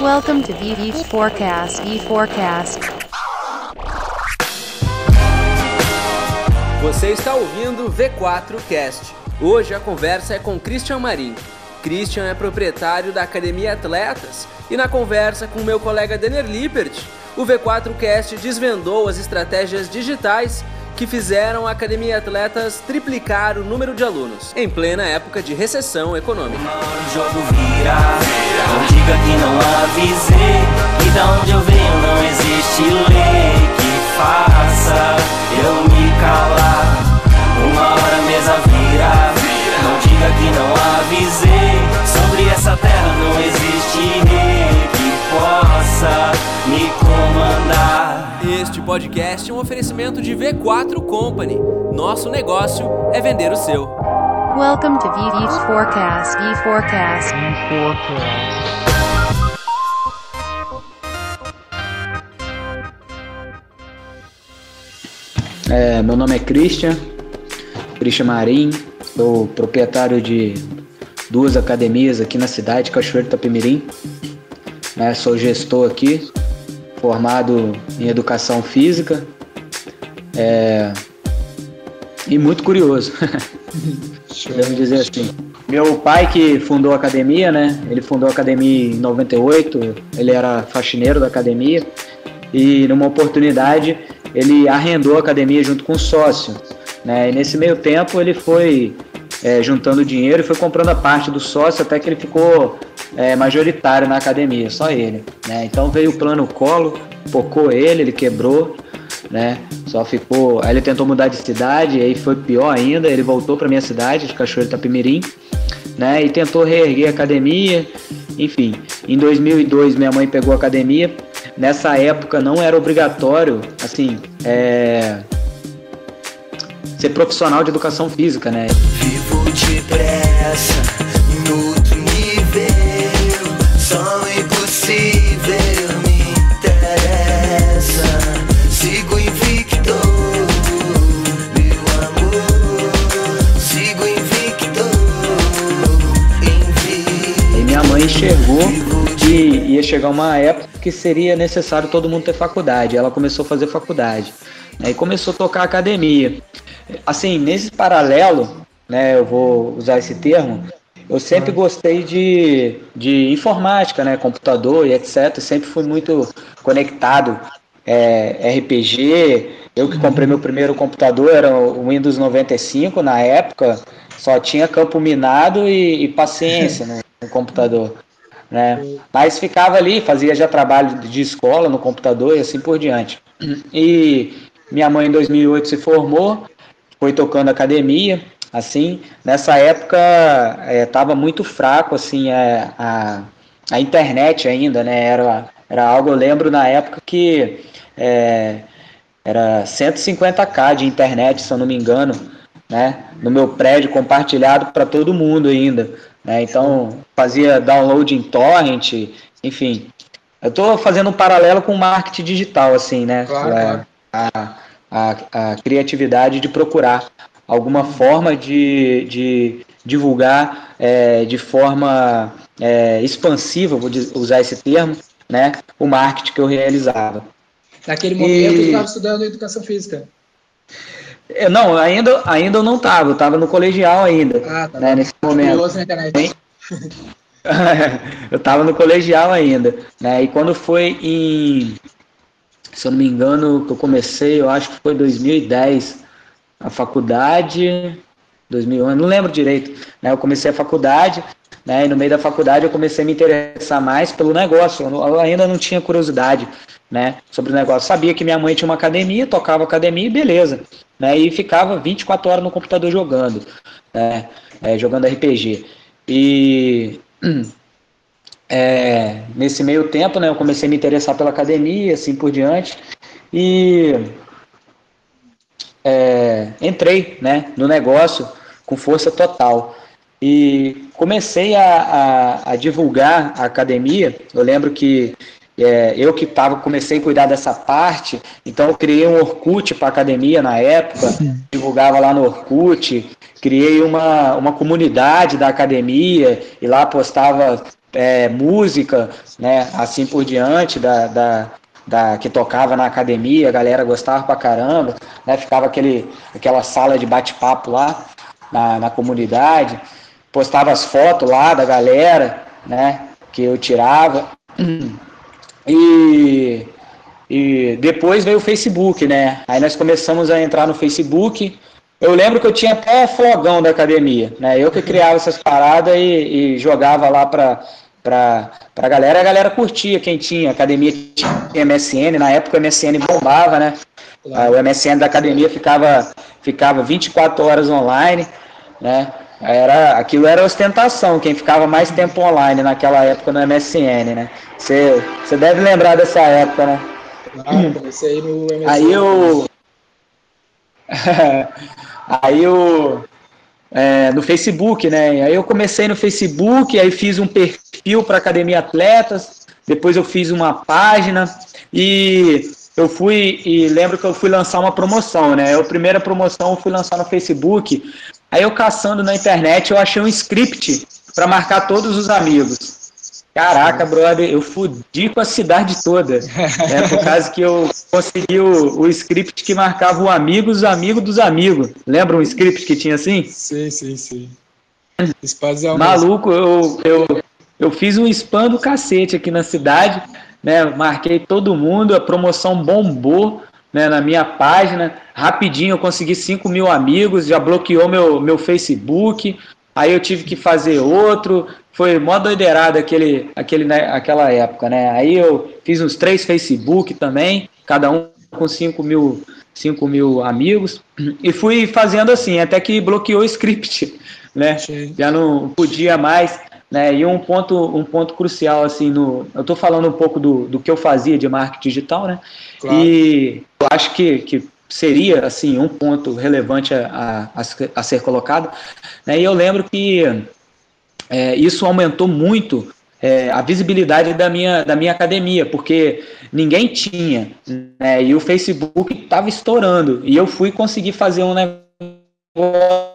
Welcome to VV Forecast. E Forecast. Você está ouvindo o V4 Cast. Hoje a conversa é com Christian Marim. Christian é proprietário da Academia Atletas e na conversa com meu colega Denner Lippert, o V4 Cast desvendou as estratégias digitais que fizeram a Academia Atletas triplicar o número de alunos em plena época de recessão econômica. Diga que não avisei E da onde eu venho não existe lei que faça eu me calar Uma hora a mesa vira, não diga que não avisei Sobre essa terra não existe rei que possa me comandar Este podcast é um oferecimento de V4 Company. Nosso negócio é vender o seu. Welcome to VV Forecast. E Forecast. É, meu nome é Christian, Christian Marim, sou proprietário de duas academias aqui na cidade, Cachoeiro de Itapemirim. Né, sou gestor aqui, formado em educação física é, e muito curioso, podemos dizer assim. Meu pai que fundou a academia, né? Ele fundou a academia em 98, ele era faxineiro da academia e numa oportunidade ele arrendou a academia junto com o sócio, né? E nesse meio tempo ele foi é, juntando dinheiro e foi comprando a parte do sócio até que ele ficou é, majoritário na academia, só ele, né? Então veio o plano colo, pocou ele, ele quebrou, né? Só ficou, aí ele tentou mudar de cidade, aí foi pior ainda, ele voltou para minha cidade de Cachoeiro de Itapemirim, né? E tentou reerguer a academia, enfim. Em 2002 minha mãe pegou a academia. Nessa época não era obrigatório, assim, é, ser profissional de educação física, né? Vivo depressa, em outro nível. Sonho impossível me interessa. Sigo invicto, meu amor. Sigo invicto, invicto. E minha mãe enxergou que ia chegar uma época que seria necessário todo mundo ter faculdade. Ela começou a fazer faculdade. Né, e começou a tocar academia. Assim, nesse paralelo, né, eu vou usar esse termo, eu sempre gostei de, de informática, né, computador e etc. Sempre fui muito conectado. É, RPG, eu que comprei meu primeiro computador, era o Windows 95 na época, só tinha campo minado e, e paciência no, no computador. Né? Mas ficava ali, fazia já trabalho de escola no computador e assim por diante. E minha mãe em 2008 se formou, foi tocando academia, assim. Nessa época estava muito fraco, assim, é, a, a internet ainda, né? Era, era algo, eu lembro na época que é, era 150k de internet, se eu não me engano, né? No meu prédio compartilhado para todo mundo ainda. Né? Então fazia download em torrent, enfim. Eu estou fazendo um paralelo com o marketing digital, assim, né? Claro, É, claro. A, a, a criatividade de procurar alguma forma de, de divulgar é, de forma é, expansiva, vou usar esse termo, né? O marketing que eu realizava. Naquele momento E- eu estava estudando educação física. Eu, não, ainda, ainda eu não estava, eu estava no colegial ainda, Ah, tá né, nesse momento. Eu estava no colegial ainda, né? E quando foi em, se eu não me engano, que eu comecei, eu acho que foi 2010, a faculdade, 2011, não lembro direito, né? Eu comecei a faculdade, né? E no meio da faculdade eu comecei a me interessar mais pelo negócio. Eu ainda não tinha curiosidade, né? Sobre o negócio. Sabia que minha mãe tinha uma academia, tocava academia e beleza, né? E ficava 24 horas no computador jogando, né? É, jogando RPG. E é, nesse meio tempo, né, eu comecei a me interessar pela academia, assim por diante, e é, entrei, né, no negócio com força total. E comecei a, a- a divulgar a academia. Eu lembro que é, eu que tava, comecei a cuidar dessa parte, então eu criei um Orkut para academia na época, divulgava lá no Orkut, criei uma, uma comunidade da academia e lá postava é, música, né, assim por diante, da, da, da, que tocava na academia, a galera gostava pra caramba, né, ficava aquele, aquela sala de bate-papo lá na, na comunidade, postava as fotos lá da galera, né, que eu tirava, e, e depois veio o Facebook, né, aí nós começamos a entrar no Facebook, eu lembro que eu tinha até flogão da academia, né? Eu que criava essas paradas e, e jogava lá pra, pra, pra galera, a galera curtia quem tinha. A academia tinha MSN, na época o MSN bombava, né? O MSN da academia ficava, ficava 24 horas online, né? Era, aquilo era ostentação, quem ficava mais tempo online naquela época no MSN, né? Você deve lembrar dessa época, né? Ah, comecei no MSN. Aí eu. Aí eu. É, no Facebook, né? Aí eu comecei no Facebook, aí fiz um perfil para Academia Atletas, depois eu fiz uma página e eu fui e lembro que eu fui lançar uma promoção, né? A primeira promoção eu fui lançar no Facebook. Aí eu caçando na internet, eu achei um script para marcar todos os amigos. Caraca, brother, eu fudi com a cidade toda. Né, por causa que eu consegui o, o script que marcava o amigo, os amigos dos amigos. Lembra um script que tinha assim? Sim, sim, sim. Espacial Maluco, eu, eu, eu fiz um spam do cacete aqui na cidade, né? Marquei todo mundo, a promoção bombou. Né, na minha página, rapidinho eu consegui 5 mil amigos, já bloqueou meu, meu Facebook, aí eu tive que fazer outro, foi mó doideirada aquele, aquele, né, aquela época, né? Aí eu fiz uns três Facebook também, cada um com 5 mil, 5 mil amigos, e fui fazendo assim, até que bloqueou o script, né? Sim. Já não podia mais, né? E um ponto, um ponto crucial, assim, no, eu estou falando um pouco do, do que eu fazia de marketing digital, né? Claro. E eu acho que, que seria, assim, um ponto relevante a, a, a ser colocado, né? E eu lembro que é, isso aumentou muito é, a visibilidade da minha, da minha academia, porque ninguém tinha, né, e o Facebook estava estourando, e eu fui conseguir fazer um negócio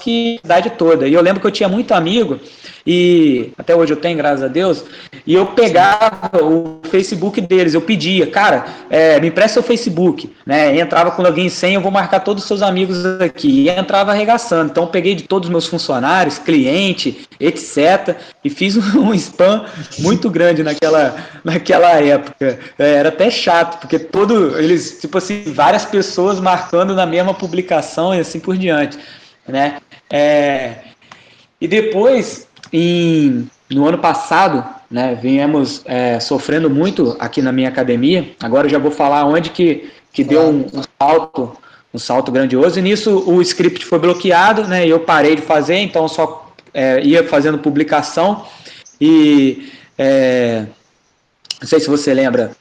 que a cidade toda. E eu lembro que eu tinha muito amigo e até hoje eu tenho, graças a Deus, e eu pegava o Facebook deles, eu pedia, cara, é, me empresta seu Facebook, né? Entrava com login sem, eu vou marcar todos os seus amigos aqui. E entrava arregaçando. Então eu peguei de todos os meus funcionários, cliente, etc. E fiz um spam muito grande naquela, naquela época. É, era até chato, porque todo. Eles, tipo assim, várias pessoas marcando na mesma publicação e assim por diante. Né? É, e depois em, no ano passado, né, viemos é, sofrendo muito aqui na minha academia. Agora eu já vou falar onde que, que deu um, um, salto, um salto grandioso. E nisso o script foi bloqueado, né? E eu parei de fazer, então só é, ia fazendo publicação. E é, não sei se você lembra,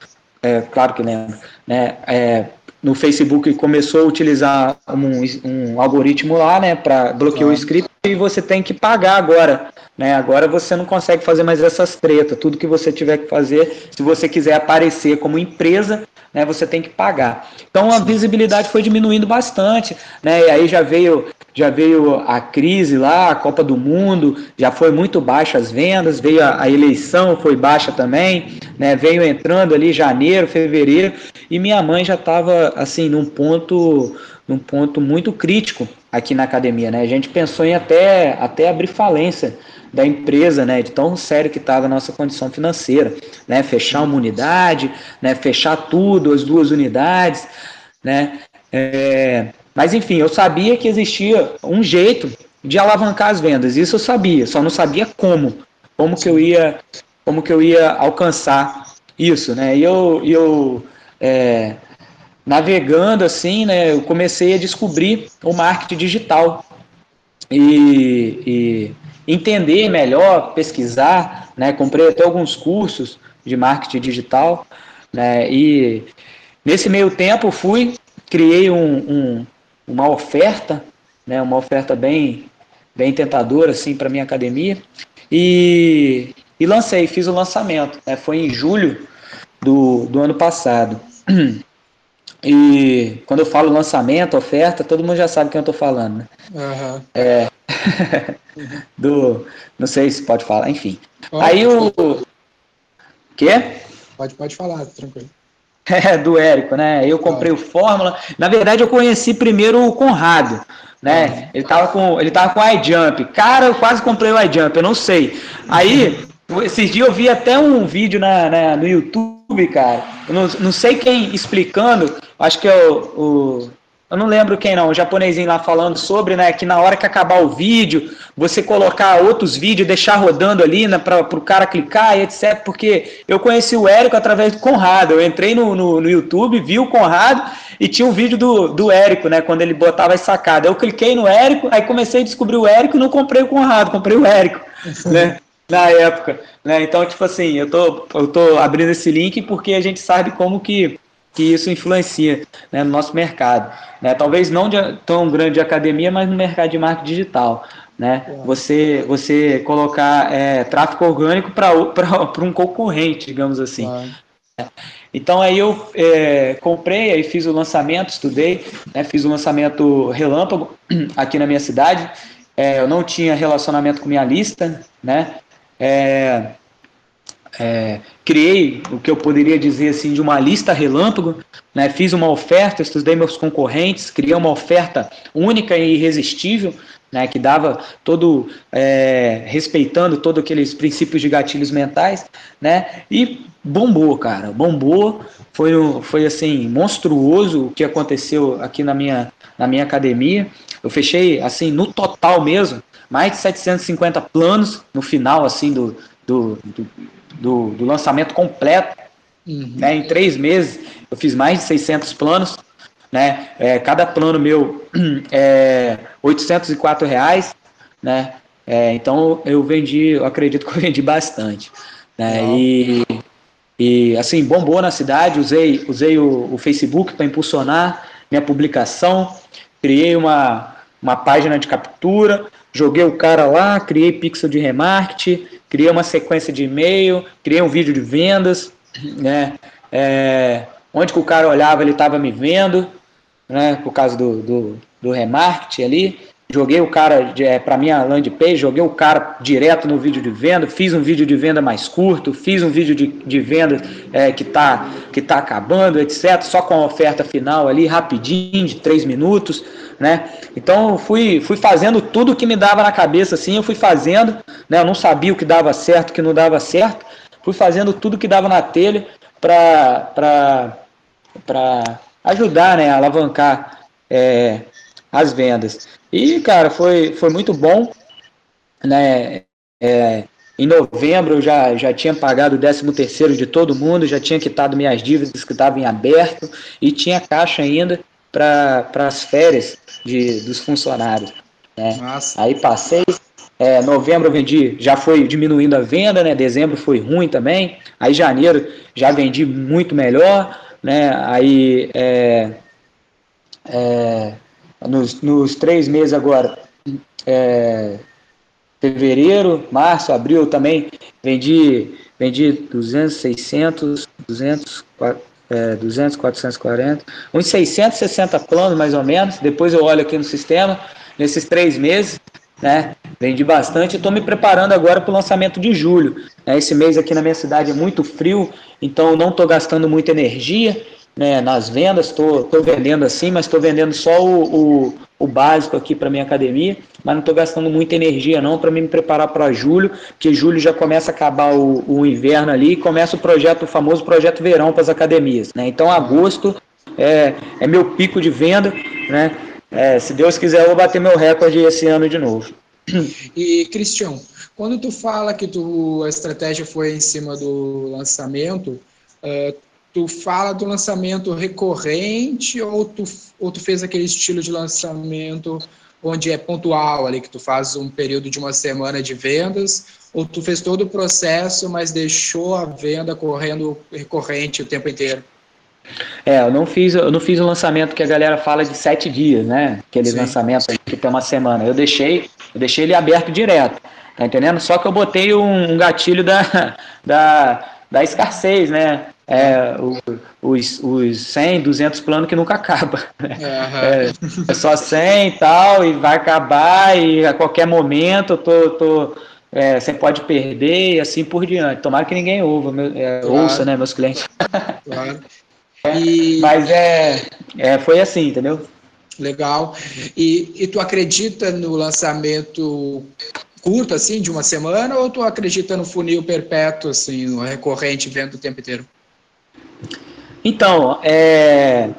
é, claro que lembra, né? É, no Facebook começou a utilizar um, um algoritmo lá, né, para bloquear o script e você tem que pagar agora, né? Agora você não consegue fazer mais essas tretas. Tudo que você tiver que fazer, se você quiser aparecer como empresa, né, você tem que pagar. Então a visibilidade foi diminuindo bastante, né? E aí já veio já veio a crise lá, a Copa do Mundo, já foi muito baixa as vendas, veio a, a, eleição, foi baixa também, né? Veio entrando ali janeiro, fevereiro, e minha mãe já estava assim num ponto, num ponto muito crítico aqui na academia, né? A gente pensou em até até abrir falência da empresa, né, de tão sério que estava a nossa condição financeira, né, fechar uma unidade, né, fechar tudo, as duas unidades, né, é, mas enfim, eu sabia que existia um jeito de alavancar as vendas. Isso eu sabia, só não sabia como, como que eu ia, como que eu ia alcançar isso, né? E eu, eu é, navegando assim, né? Eu comecei a descobrir o marketing digital e, e entender melhor, pesquisar, né? Comprei até alguns cursos de marketing digital, né? E nesse meio tempo fui criei um, um, uma oferta, né, uma oferta bem, bem tentadora assim para minha academia e, e lancei, fiz o lançamento. Né, foi em julho do, do ano passado. E quando eu falo lançamento, oferta, todo mundo já sabe quem eu estou falando. Né? Uhum. É, do. Não sei se pode falar, enfim. Aí o. Quê? Pode, pode falar, tranquilo. É, do Érico, né? Eu comprei o Fórmula. Na verdade, eu conheci primeiro o Conrado, né? Ele tava com, ele tava com o iJump. Cara, eu quase comprei o iJump, eu não sei. Aí, esses dias eu vi até um vídeo na, na no YouTube, cara. Eu não, não sei quem explicando, acho que é o, o eu não lembro quem não, o japonesinho lá falando sobre, né, que na hora que acabar o vídeo, você colocar outros vídeos, deixar rodando ali, né, para o cara clicar e etc, porque eu conheci o Érico através do Conrado, eu entrei no, no, no, YouTube, vi o Conrado e tinha um vídeo do, do Érico, né, quando ele botava as sacadas, eu cliquei no Érico, aí comecei a descobrir o Érico e não comprei o Conrado, comprei o Érico, né, na época, né, então, tipo assim, eu tô, eu tô abrindo esse link porque a gente sabe como que que isso influencia né, no nosso mercado. Né? Talvez não de, tão grande de academia, mas no mercado de marketing digital. Né? É. Você, você colocar é, tráfego orgânico para um concorrente, digamos assim. É. Então aí eu é, comprei, aí fiz o lançamento, estudei, né, fiz o lançamento relâmpago aqui na minha cidade. É, eu não tinha relacionamento com minha lista, né? É, é, criei o que eu poderia dizer assim de uma lista relâmpago, né? fiz uma oferta, estudei meus concorrentes, criei uma oferta única e irresistível, né? que dava todo é, respeitando todos aqueles princípios de gatilhos mentais, né? E bombou, cara, bombou. Foi, foi assim monstruoso o que aconteceu aqui na minha na minha academia. Eu fechei assim no total mesmo mais de 750 planos no final assim do, do, do do, do lançamento completo. Uhum. Né, em três meses eu fiz mais de 600 planos. Né, é, cada plano meu é 804 reais. Né, é, então eu vendi, eu acredito que eu vendi bastante. Né, e, e assim, bombou na cidade, usei, usei o, o Facebook para impulsionar minha publicação, criei uma, uma página de captura, joguei o cara lá, criei pixel de remarketing, criei uma sequência de e-mail, criei um vídeo de vendas, né? É, onde que o cara olhava, ele estava me vendo, né? Por causa do, do, do remarketing ali. Joguei o cara é, para minha landing page, joguei o cara direto no vídeo de venda, fiz um vídeo de venda mais curto, fiz um vídeo de, de venda é, que está que tá acabando, etc. Só com a oferta final ali, rapidinho, de três minutos né? Então fui, fui fazendo tudo que me dava na cabeça, assim, eu fui fazendo, né? Eu não sabia o que dava certo, o que não dava certo, fui fazendo tudo que dava na telha para ajudar, né? A alavancar é, as vendas. E, cara, foi, foi muito bom, né? É, em novembro eu já, já tinha pagado o 13 terceiro de todo mundo, já tinha quitado minhas dívidas que estavam em aberto e tinha caixa ainda para as férias de, dos funcionários. Né? Aí passei, é, novembro eu vendi, já foi diminuindo a venda, né? Dezembro foi ruim também. Aí janeiro já vendi muito melhor, né? Aí é, é, nos, nos três meses agora, é, fevereiro, março, abril também vendi vendi 200, 600, 200, é, 200, 440, uns 660 planos mais ou menos. Depois eu olho aqui no sistema, nesses três meses, né? Vendi bastante. Estou me preparando agora para o lançamento de julho. Né, esse mês aqui na minha cidade é muito frio, então não estou gastando muita energia né, nas vendas. Estou vendendo assim, mas estou vendendo só o, o, o básico aqui para minha academia, mas não estou gastando muita energia não para me preparar para julho, que julho já começa a acabar o, o, inverno ali e começa o projeto, o famoso projeto verão para as academias. Né? Então agosto é, é meu pico de venda, né? É, se Deus quiser eu vou bater meu recorde esse ano de novo. E Cristian, quando tu fala que tu, a estratégia foi em cima do lançamento, uh, tu fala do lançamento recorrente ou tu, ou tu fez aquele estilo de lançamento onde é pontual ali, que tu faz um período de uma semana de vendas, ou tu fez todo o processo, mas deixou a venda correndo recorrente o tempo inteiro? É, eu não fiz, eu não fiz o lançamento que a galera fala de sete dias, né? Aquele Sim. lançamento que tem uma semana. Eu deixei, eu deixei ele aberto direto, tá entendendo? Só que eu botei um, um gatilho da, da, da escassez, né? É, os, os 100, 200 planos que nunca acaba. Né? Uhum. É, é, só 100 e tal, e vai acabar, e a qualquer momento eu tô, tô é, você pode perder e assim por diante. Tomara que ninguém ouva, meu, é, claro. ouça, né, meus clientes. Claro. E... Mas é, é, foi assim, entendeu? Legal. E, e tu acredita no lançamento curto, assim, de uma semana, ou tu acredita no funil perpétuo, assim, no recorrente, vendo o tempo inteiro? Então, é...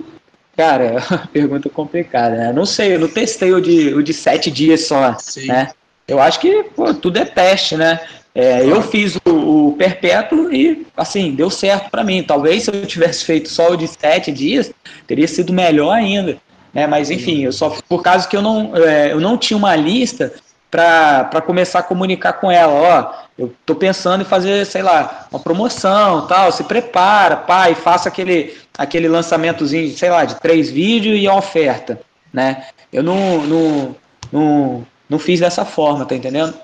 Cara, pergunta complicada, né? Não sei, eu não testei o de, o de sete dias só, Sim. né? Eu acho que pô, tudo é teste, né? É, eu fiz o, o, perpétuo e, assim, deu certo para mim. Talvez se eu tivesse feito só o de sete dias, teria sido melhor ainda. Né? Mas, enfim, eu só por causa que eu não, é, eu não tinha uma lista para começar a comunicar com ela. Ó, eu tô pensando em fazer, sei lá, uma promoção tal. Se prepara, pai, faça aquele, aquele lançamentozinho, sei lá, de três vídeos e a oferta. Né? Eu não, não, não, não fiz dessa forma, tá entendendo?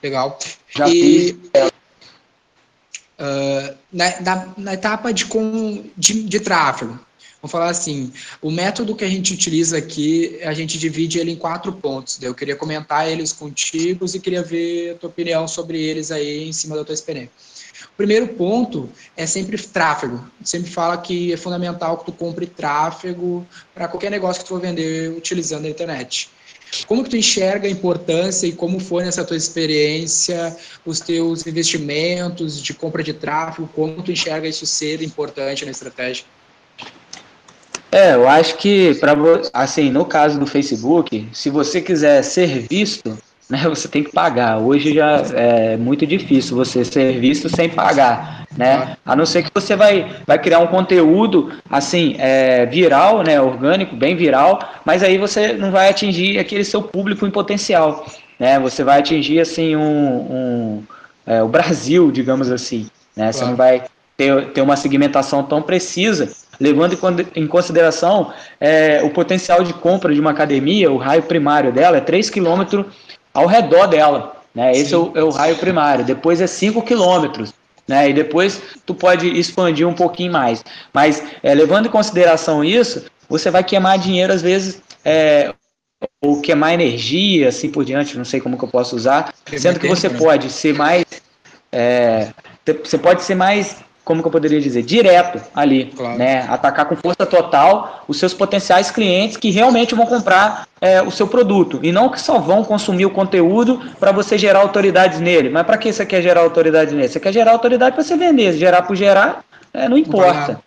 Legal. Já e, fiz. Uh, na, na, na, etapa de, com, de, de tráfego, vamos falar assim, o método que a gente utiliza aqui, a gente divide ele em quatro pontos. Eu queria comentar eles contigo e queria ver a tua opinião sobre eles aí em cima da tua experiência. O primeiro ponto é sempre tráfego. Sempre fala que é fundamental que tu compre tráfego para qualquer negócio que tu for vender utilizando a internet. Como que tu enxerga a importância e como foi nessa tua experiência os teus investimentos de compra de tráfego, como tu enxerga isso ser importante na estratégia? É, eu acho que para assim, no caso do Facebook, se você quiser ser visto, né, você tem que pagar. Hoje já é muito difícil você ser visto sem pagar, né? A não ser que você vai, vai criar um conteúdo assim é, viral, né, orgânico, bem viral, mas aí você não vai atingir aquele seu público em potencial, né? Você vai atingir assim um, um é, o Brasil, digamos assim, né? Você não vai ter, ter uma segmentação tão precisa levando em consideração é, o potencial de compra de uma academia, o raio primário dela é 3 km ao redor dela. Né? Esse é o, é o, raio primário. Depois é 5 quilômetros. Né? E depois tu pode expandir um pouquinho mais. Mas é, levando em consideração isso, você vai queimar dinheiro às vezes. É, ou queimar energia, assim por diante, não sei como que eu posso usar, sendo que você né? pode ser mais, é, você pode ser mais como que eu poderia dizer, direto ali, claro. né? Atacar com força total os seus potenciais clientes que realmente vão comprar é, o seu produto e não que só vão consumir o conteúdo para você gerar autoridades nele. Mas para que você quer gerar autoridade nele? Você quer gerar autoridade para você vender. Gerar por gerar, é, não importa.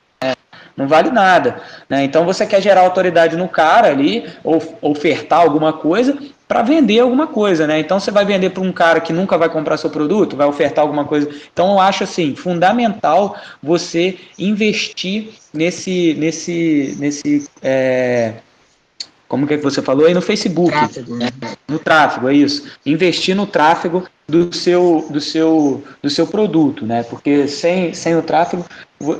Não vale nada. Né? Então você quer gerar autoridade no cara ali, ou ofertar alguma coisa, para vender alguma coisa, né? Então você vai vender para um cara que nunca vai comprar seu produto, vai ofertar alguma coisa. Então eu acho assim fundamental você investir nesse nesse nesse é, como que, é que você falou aí no Facebook, tráfego, né? no tráfego é isso. Investir no tráfego do seu do seu do seu produto, né? Porque sem sem o tráfego,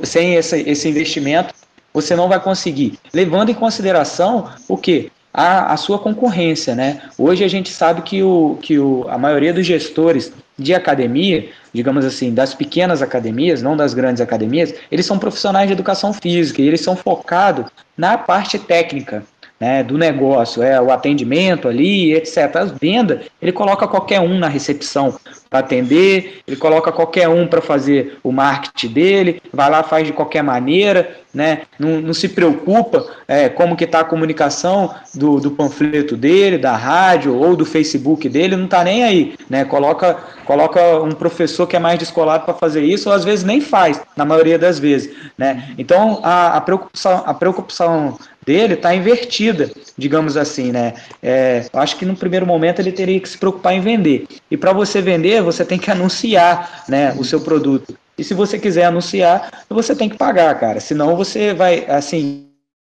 sem esse, esse investimento você não vai conseguir. Levando em consideração o que a, a sua concorrência. Né? Hoje a gente sabe que, o, que o, a maioria dos gestores de academia, digamos assim, das pequenas academias, não das grandes academias, eles são profissionais de educação física e eles são focados na parte técnica né, do negócio, é o atendimento ali, etc. As vendas, ele coloca qualquer um na recepção para atender, ele coloca qualquer um para fazer o marketing dele, vai lá, faz de qualquer maneira, né, não, não se preocupa é, como que está a comunicação do, do panfleto dele, da rádio ou do Facebook dele, não está nem aí, né, coloca, coloca um professor que é mais descolado para fazer isso, ou às vezes nem faz, na maioria das vezes, né, então a, a preocupação, a preocupação dele está invertida, digamos assim, né? É, acho que no primeiro momento ele teria que se preocupar em vender. E para você vender, você tem que anunciar, né, o seu produto. E se você quiser anunciar, você tem que pagar, cara. Senão você vai, assim,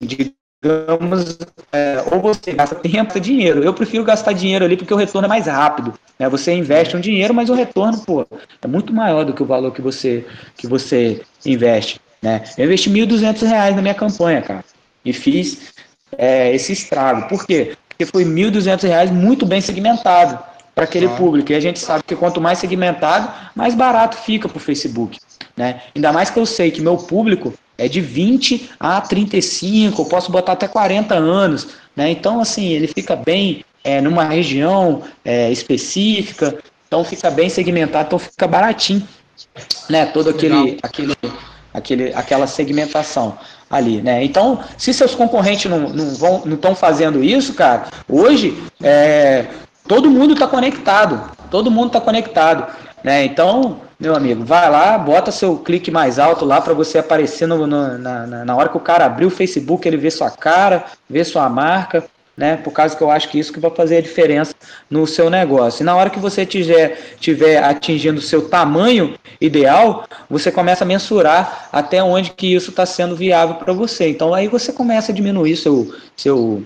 digamos, é, ou você gasta tempo ou dinheiro. Eu prefiro gastar dinheiro ali porque o retorno é mais rápido. Né? Você investe um dinheiro, mas o retorno, pô, é muito maior do que o valor que você, que você investe. Né? Eu investi R$ 1.200 na minha campanha, cara e fiz é, esse estrago. Por quê? Porque foi R$ 1.200 muito bem segmentado para aquele público. E a gente sabe que quanto mais segmentado, mais barato fica para o Facebook. né? Ainda mais que eu sei que meu público é de 20 a 35, eu posso botar até 40 anos, né? Então, assim, ele fica bem é, numa região é, específica, então fica bem segmentado, então fica baratinho, né? Todo aquele, aquele, aquele, aquela segmentação ali, né? Então, se seus concorrentes não, não vão, não estão fazendo isso, cara, hoje é, todo mundo está conectado, todo mundo está conectado, né? Então, meu amigo, vai lá, bota seu clique mais alto lá para você aparecer no, no, na, na hora que o cara abrir o Facebook, ele vê sua cara, vê sua marca, né? Por causa que eu acho que isso que vai fazer a diferença no seu negócio. E na hora que você tiver, tiver atingindo o seu tamanho ideal, você começa a mensurar até onde que isso está sendo viável para você. Então aí você começa a diminuir seu, seu,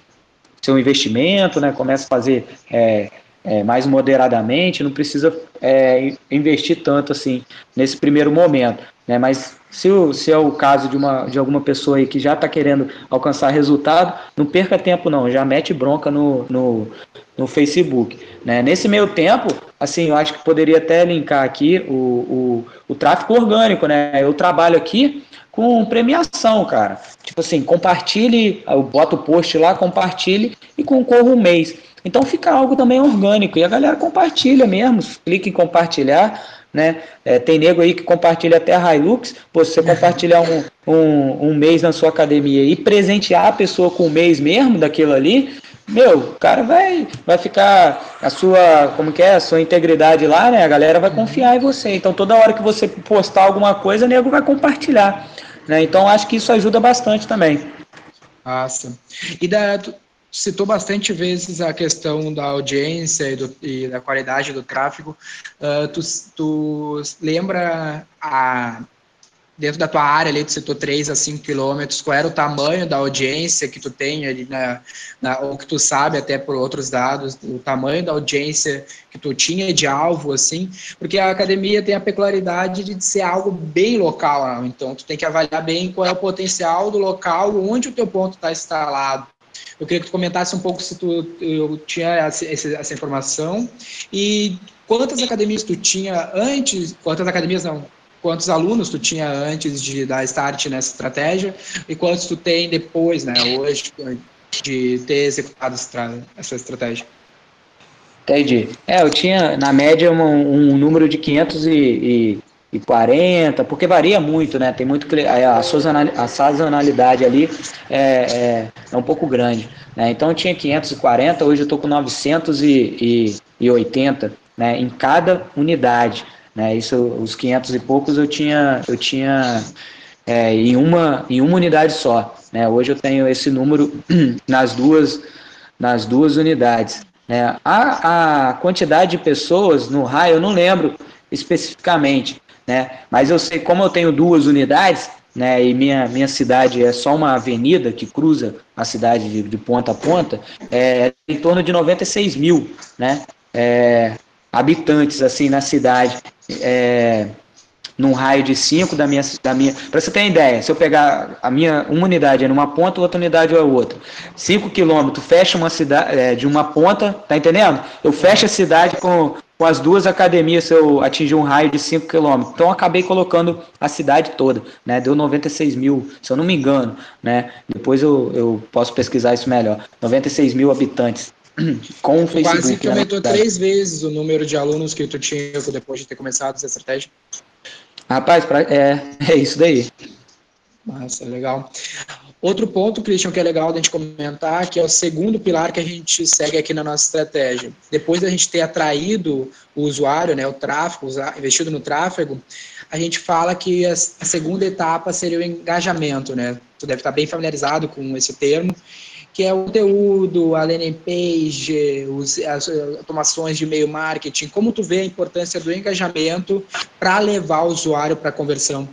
seu investimento, né? Começa a fazer é, é, mais moderadamente, não precisa é, investir tanto assim nesse primeiro momento. Né? Mas se, o, se é o caso de, uma, de alguma pessoa aí que já está querendo alcançar resultado, não perca tempo não, já mete bronca no, no, no Facebook. Né? Nesse meio tempo, assim, eu acho que poderia até linkar aqui o, o, o tráfego orgânico, né? Eu trabalho aqui com premiação, cara. Tipo assim, compartilhe, eu boto o post lá, compartilhe e concorra um mês. Então fica algo também orgânico e a galera compartilha mesmo, clica em compartilhar, né? É, tem nego aí que compartilha até a Hilux, pô, se você compartilhar um, um, um mês na sua academia e presentear a pessoa com um mês mesmo daquilo ali, meu, o cara vai, vai ficar a sua, como que é, a sua integridade lá, né? A galera vai confiar em você. Então toda hora que você postar alguma coisa, o nego vai compartilhar, né? Então acho que isso ajuda bastante também. Nossa. E da, citou bastante vezes a questão da audiência e, do, e da qualidade do tráfego. Uh, tu, tu, lembra a, dentro da tua área ali, tu citou 3 a 5 quilômetros, qual era o tamanho da audiência que tu tem ali na, na, ou que tu sabe até por outros dados, o tamanho da audiência que tu tinha de alvo, assim, porque a academia tem a peculiaridade de ser algo bem local, né? então tu tem que avaliar bem qual é o potencial do local onde o teu ponto está instalado. Eu queria que tu comentasse um pouco se tu eu tinha essa, essa informação e quantas academias tu tinha antes, quantas academias não, quantos alunos tu tinha antes de dar start nessa estratégia e quantos tu tem depois, né, hoje, de ter executado essa estratégia. Entendi. É, eu tinha, na média, um, um número de 500 e, e e 40, porque varia muito, né? Tem muito a sazonalidade ali é, é, é um pouco grande, né? Então eu tinha 540, hoje eu estou com 980, né? Em cada unidade, né? Isso, os 500 e poucos eu tinha eu tinha é, em uma em uma unidade só, né? Hoje eu tenho esse número nas duas nas duas unidades. Né? A, a quantidade de pessoas no raio eu não lembro especificamente, né? Mas eu sei, como eu tenho duas unidades, né, e minha, minha cidade é só uma avenida que cruza a cidade de, de ponta a ponta, é em torno de 96 mil né, é, habitantes assim na cidade. É, num raio de 5 da minha da minha para você ter uma ideia se eu pegar a minha uma unidade é numa ponta outra unidade é outra 5 quilômetros fecha uma cidade é, de uma ponta tá entendendo eu fecho a cidade com com as duas academias eu atingi um raio de 5 km. Então acabei colocando a cidade toda, né? Deu 96 mil, se eu não me engano, né? Depois eu, eu posso pesquisar isso melhor. 96 mil habitantes com o Facebook. Quase que né, aumentou três vezes o número de alunos que tu tinha depois de ter começado essa estratégia. Rapaz, pra, é, é isso daí. Massa, legal. Outro ponto, Christian, que é legal a gente comentar, que é o segundo pilar que a gente segue aqui na nossa estratégia. Depois da gente ter atraído o usuário, né, o tráfego, investido no tráfego, a gente fala que a, segunda etapa seria o engajamento, né? Tu deve estar bem familiarizado com esse termo, que é o conteúdo, a landing page, os, as automações de e-mail marketing. Como tu vê a importância do engajamento para levar o usuário para a conversão?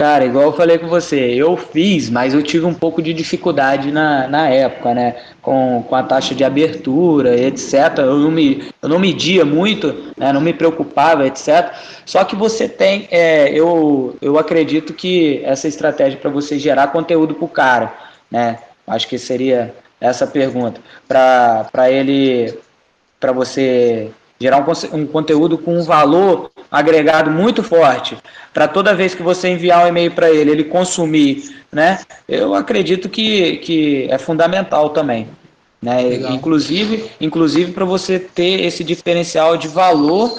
Cara, igual eu falei com você, eu fiz, mas eu tive um pouco de dificuldade na, na época, né? Com, com a taxa de abertura, etc. Eu não, me, eu não media muito, né? não me preocupava, etc. Só que você tem, é, eu, eu acredito que essa estratégia para você gerar conteúdo para o cara, né? Acho que seria essa pergunta. Para ele, para você gerar um, um conteúdo com um valor agregado muito forte, para toda vez que você enviar um e-mail para ele, ele consumir, né? Eu acredito que, que é fundamental também. Né? Inclusive, inclusive para você ter esse diferencial de valor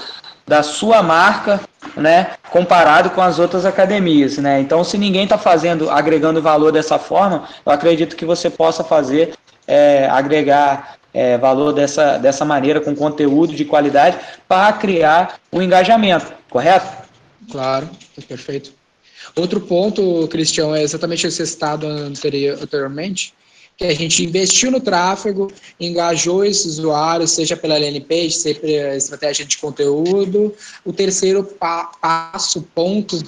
da sua marca, né, comparado com as outras academias, né? Então, se ninguém está fazendo, agregando valor dessa forma, eu acredito que você possa fazer, é, agregar é, valor dessa, dessa maneira, com conteúdo de qualidade, para criar um engajamento, correto? Claro, perfeito. Outro ponto, Cristiano, é exatamente esse estado anterior, anteriormente, que a gente investiu no tráfego, engajou esses usuários, seja pela page, seja pela estratégia de conteúdo. O terceiro pa passo, ponto,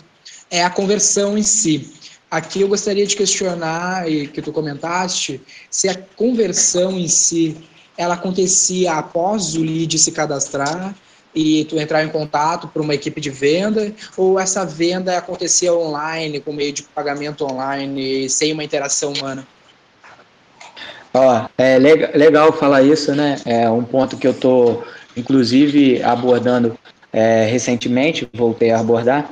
é a conversão em si. Aqui eu gostaria de questionar, e que tu comentaste, se a conversão em si, ela acontecia após o lead se cadastrar, e tu entrar em contato para uma equipe de venda, ou essa venda acontecia online, com meio de pagamento online, sem uma interação humana? Ó, é legal falar isso, né? É um ponto que eu tô, inclusive, abordando é, recentemente, voltei a abordar.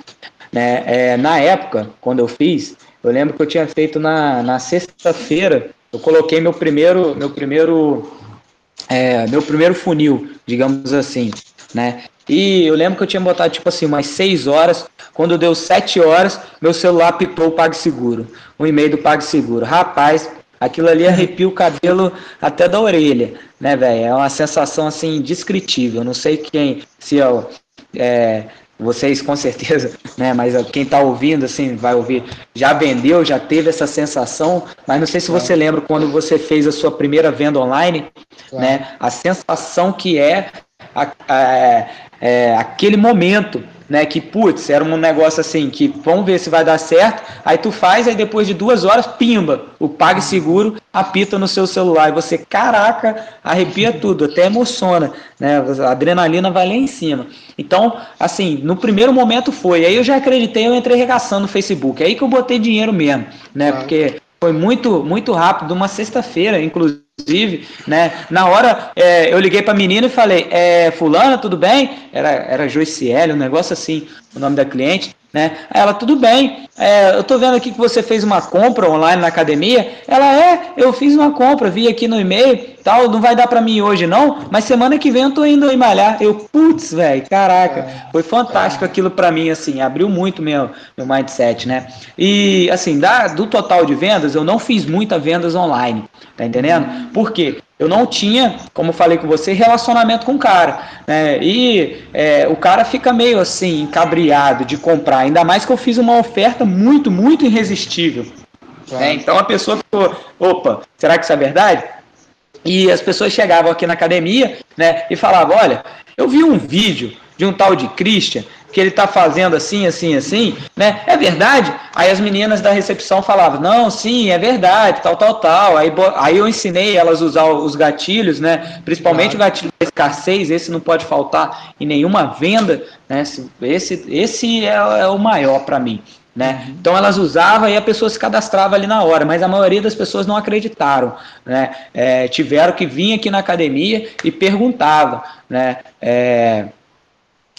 Né? É, na época, quando eu fiz, eu lembro que eu tinha feito na, na sexta-feira, eu coloquei meu primeiro, meu primeiro, é, meu primeiro funil, digamos assim, né? E eu lembro que eu tinha botado tipo assim umas 6 horas. Quando deu 7 horas, meu celular pitou o PagSeguro, o e-mail do PagSeguro. Rapaz, Aquilo ali arrepia o cabelo até da orelha, né, velho? É uma sensação assim indescritível. Não sei quem, se eu, é, vocês com certeza, né? Mas quem está ouvindo, assim, vai ouvir, já vendeu, já teve essa sensação, mas não sei se você lembra quando você fez a sua primeira venda online, claro. né? A sensação que é, a, a, é aquele momento né? Que, putz, era um negócio assim, que vamos ver se vai dar certo. Aí tu faz, aí depois de duas horas, pimba, o PagSeguro apita no seu celular. E você, caraca, arrepia tudo, até emociona, né? A adrenalina vai lá em cima. Então, assim, no primeiro momento foi. Aí eu já acreditei, eu entrei regaçando no Facebook. Aí que eu botei dinheiro mesmo, né? Porque foi muito, muito rápido, uma sexta-feira, inclusive inclusive, né? Na hora é, eu liguei para a menina e falei, é, fulana, tudo bem? Era, era Joiciele, um negócio assim, o nome da cliente, né? Aí ela, tudo bem, é, eu tô vendo aqui que você fez uma compra online na academia. Ela, é, eu fiz uma compra, vi aqui no e-mail, tal, não vai dar para mim hoje não, mas semana que vem eu tô indo malhar. Eu, putz, velho, caraca, foi fantástico aquilo para mim, assim, abriu muito meu, meu mindset, né? E, assim, da, do total de vendas, eu não fiz muitas vendas online, tá entendendo? Por quê? Eu não tinha, como falei com você, relacionamento com o cara. Né? E é, o cara fica meio assim, encabriado de comprar. Ainda mais que eu fiz uma oferta muito, muito irresistível. Claro. Né? Então a pessoa ficou, opa, será que isso é verdade? E as pessoas chegavam aqui na academia né, e falavam, olha, eu vi um vídeo de um tal de Christian que ele está fazendo assim, assim, assim, né? É verdade? Aí as meninas da recepção falavam, não, sim, é verdade, tal, tal, tal. Aí, aí eu ensinei elas a usar os gatilhos, né? Principalmente claro. o gatilho da escassez, esse não pode faltar em nenhuma venda, né? Esse, esse é, é o maior para mim. Né? Uhum. Então elas usavam e a pessoa se cadastrava ali na hora, mas a maioria das pessoas não acreditaram, né? É, tiveram que vir aqui na academia e perguntava, né? É,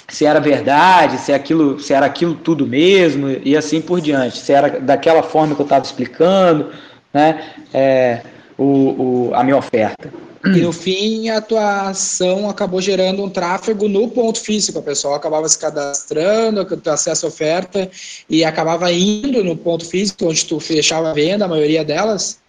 se era verdade, se aquilo, se era aquilo tudo mesmo e assim por diante, se era daquela forma que eu estava explicando, né? É, o, o, a minha oferta. E no fim, a tua ação acabou gerando um tráfego no ponto físico. A pessoa acabava se cadastrando, acesso à oferta e acabava indo no ponto físico, onde tu fechava a venda, a maioria delas.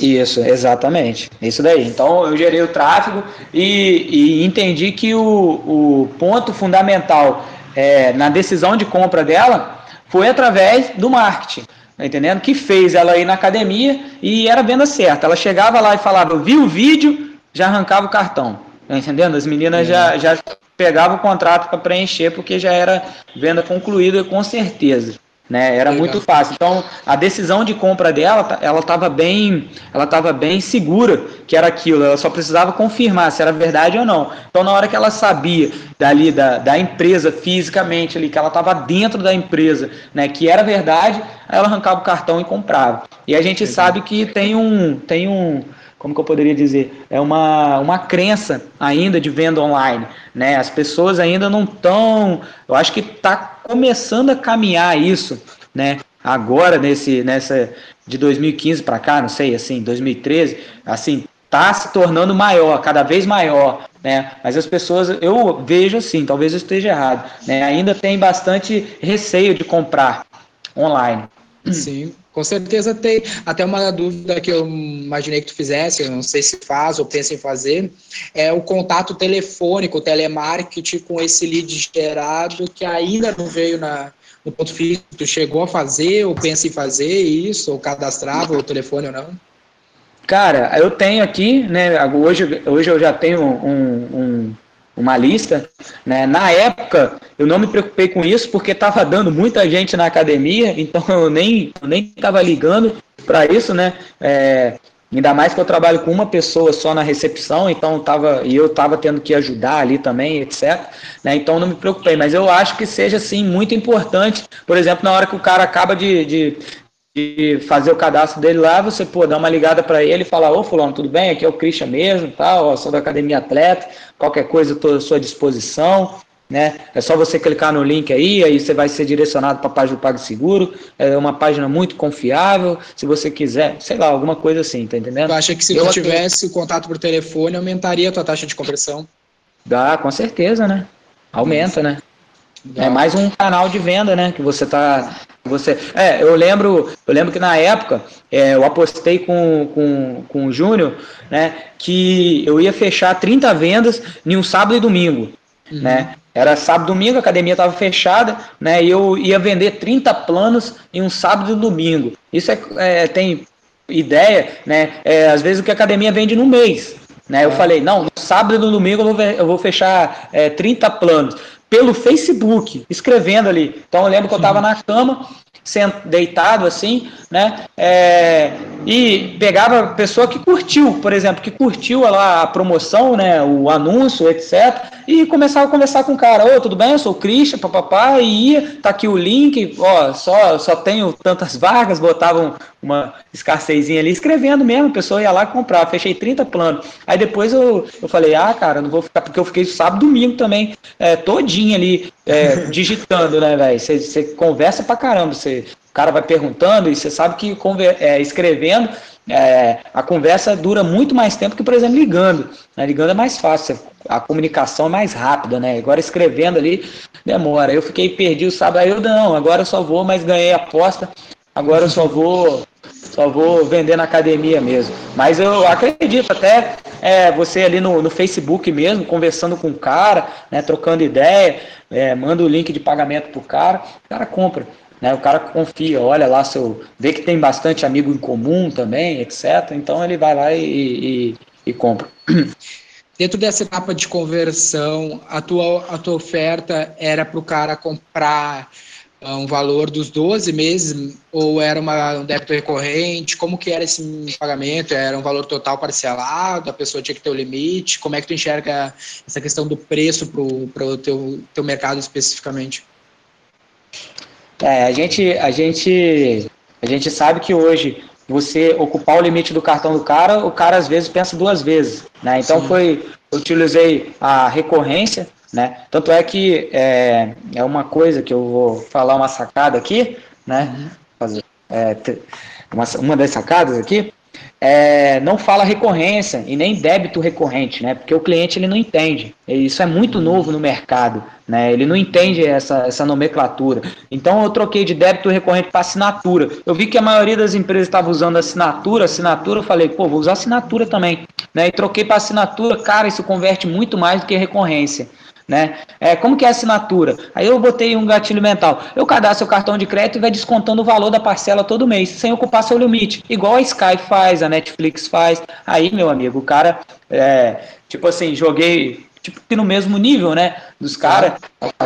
Isso, exatamente. Isso daí. Então eu gerei o tráfego e, e entendi que o, o ponto fundamental é, na decisão de compra dela foi através do marketing. Tá entendendo? Que fez ela ir na academia e era venda certa. Ela chegava lá e falava, vi o vídeo, já arrancava o cartão. Tá entendendo? As meninas é. já, já pegavam o contrato para preencher porque já era venda concluída com certeza. Né? Era Legal. muito fácil. Então, a decisão de compra dela, ela estava bem, ela estava bem segura que era aquilo. Ela só precisava confirmar se era verdade ou não. Então, na hora que ela sabia dali da, da empresa fisicamente ali, que ela estava dentro da empresa, né, que era verdade, ela arrancava o cartão e comprava. E a gente sabe que tem um, tem um como que eu poderia dizer, é uma, uma crença ainda de venda online, né? As pessoas ainda não estão, eu acho que está começando a caminhar isso, né? Agora nesse nessa de 2015 para cá, não sei, assim, 2013, assim, tá se tornando maior, cada vez maior, né? Mas as pessoas, eu vejo assim, talvez eu esteja errado, né? Ainda tem bastante receio de comprar online. Sim, com certeza tem. Até uma dúvida que eu imaginei que tu fizesse, eu não sei se faz ou pensa em fazer, é o contato telefônico, telemarketing com esse lead gerado que ainda não veio na, no ponto físico. Tu chegou a fazer ou pensa em fazer isso, ou cadastrava o telefone ou não? Cara, eu tenho aqui, né? Hoje, hoje eu já tenho um, um uma lista. Né? Na época, eu não me preocupei com isso porque estava dando muita gente na academia, então eu nem estava ligando para isso, né? É, ainda mais que eu trabalho com uma pessoa só na recepção, então tava e eu estava tendo que ajudar ali também, etc. Né? Então não me preocupei, mas eu acho que seja assim muito importante, por exemplo, na hora que o cara acaba de, de de fazer o cadastro dele lá, você pô, dá uma ligada para ele e fala, ô fulano, tudo bem? Aqui é o Christian mesmo, tal, ó, sou da Academia Atleta, qualquer coisa eu estou à sua disposição, né? É só você clicar no link aí, aí você vai ser direcionado para a página do PagSeguro, é uma página muito confiável, se você quiser, sei lá, alguma coisa assim, tá entendendo? Tu acha que se eu tu tivesse o contato por telefone, aumentaria a tua taxa de conversão? Dá, com certeza, né? Aumenta, né? É mais um canal de venda, né? Que você tá. Você, é, eu lembro, eu lembro que na época é, eu apostei com, com, com o Júnior, né? Que eu ia fechar 30 vendas em um sábado e domingo. Uhum. Né? Era sábado e domingo, a academia estava fechada, né? E eu ia vender 30 planos em um sábado e domingo. Isso é, é tem ideia, né? É, às vezes o que a academia vende no mês. Né? Eu é. falei, não, no sábado e no domingo eu vou, eu vou fechar é, 30 planos pelo Facebook, escrevendo ali. Então eu lembro que eu estava na cama, deitado assim, né? É, e pegava a pessoa que curtiu, por exemplo, que curtiu lá a promoção, né? O anúncio, etc. E começava a conversar com o cara, ô, tudo bem? Eu sou o Christian, papapá, e ia, tá aqui o link, ó, só, só tenho tantas vagas, botavam uma escassezinha ali, escrevendo mesmo, a pessoa ia lá comprar, fechei 30 planos. Aí depois eu, eu falei, ah, cara, não vou ficar, porque eu fiquei sábado domingo também, é, todinho ali, é, digitando, né, velho? Você conversa pra caramba, você o cara vai perguntando e você sabe que é, escrevendo é, a conversa dura muito mais tempo que, por exemplo, ligando. Né? Ligando é mais fácil, a comunicação é mais rápida, né? Agora escrevendo ali demora. Eu fiquei perdido, sabe? Aí eu não, agora eu só vou, mas ganhei a aposta. Agora eu só vou só vou vender na academia mesmo. Mas eu acredito até é, você ali no, no Facebook mesmo, conversando com o cara, né, trocando ideia, é, manda o link de pagamento pro cara, o cara compra. Né? O cara confia, olha lá, seu, vê que tem bastante amigo em comum também, etc. Então ele vai lá e, e, e compra. Dentro dessa etapa de conversão, a tua, a tua oferta era para o cara comprar ah, um valor dos 12 meses ou era uma, um débito recorrente? Como que era esse pagamento? Era um valor total parcelado? A pessoa tinha que ter o limite? Como é que tu enxerga essa questão do preço para o teu, teu mercado especificamente? É, a gente, a gente, a gente sabe que hoje você ocupar o limite do cartão do cara, o cara às vezes pensa duas vezes, né? Então Sim. foi, eu utilizei a recorrência, né? Tanto é que é, é uma coisa que eu vou falar uma sacada aqui, né? Uhum. Fazer, é, uma, uma das sacadas aqui é, não fala recorrência e nem débito recorrente, né? Porque o cliente ele não entende. Isso é muito novo no mercado, né? Ele não entende essa, essa nomenclatura. Então eu troquei de débito recorrente para assinatura. Eu vi que a maioria das empresas estava usando assinatura, assinatura, eu falei, pô, vou usar assinatura também, né? E troquei para assinatura, cara, isso converte muito mais do que recorrência né? É, como que é a assinatura? Aí eu botei um gatilho mental. Eu cadastro o cartão de crédito e vai descontando o valor da parcela todo mês, sem ocupar seu limite. Igual a Sky faz, a Netflix faz. Aí, meu amigo, o cara, é, tipo assim, joguei tipo que no mesmo nível, né? Dos caras.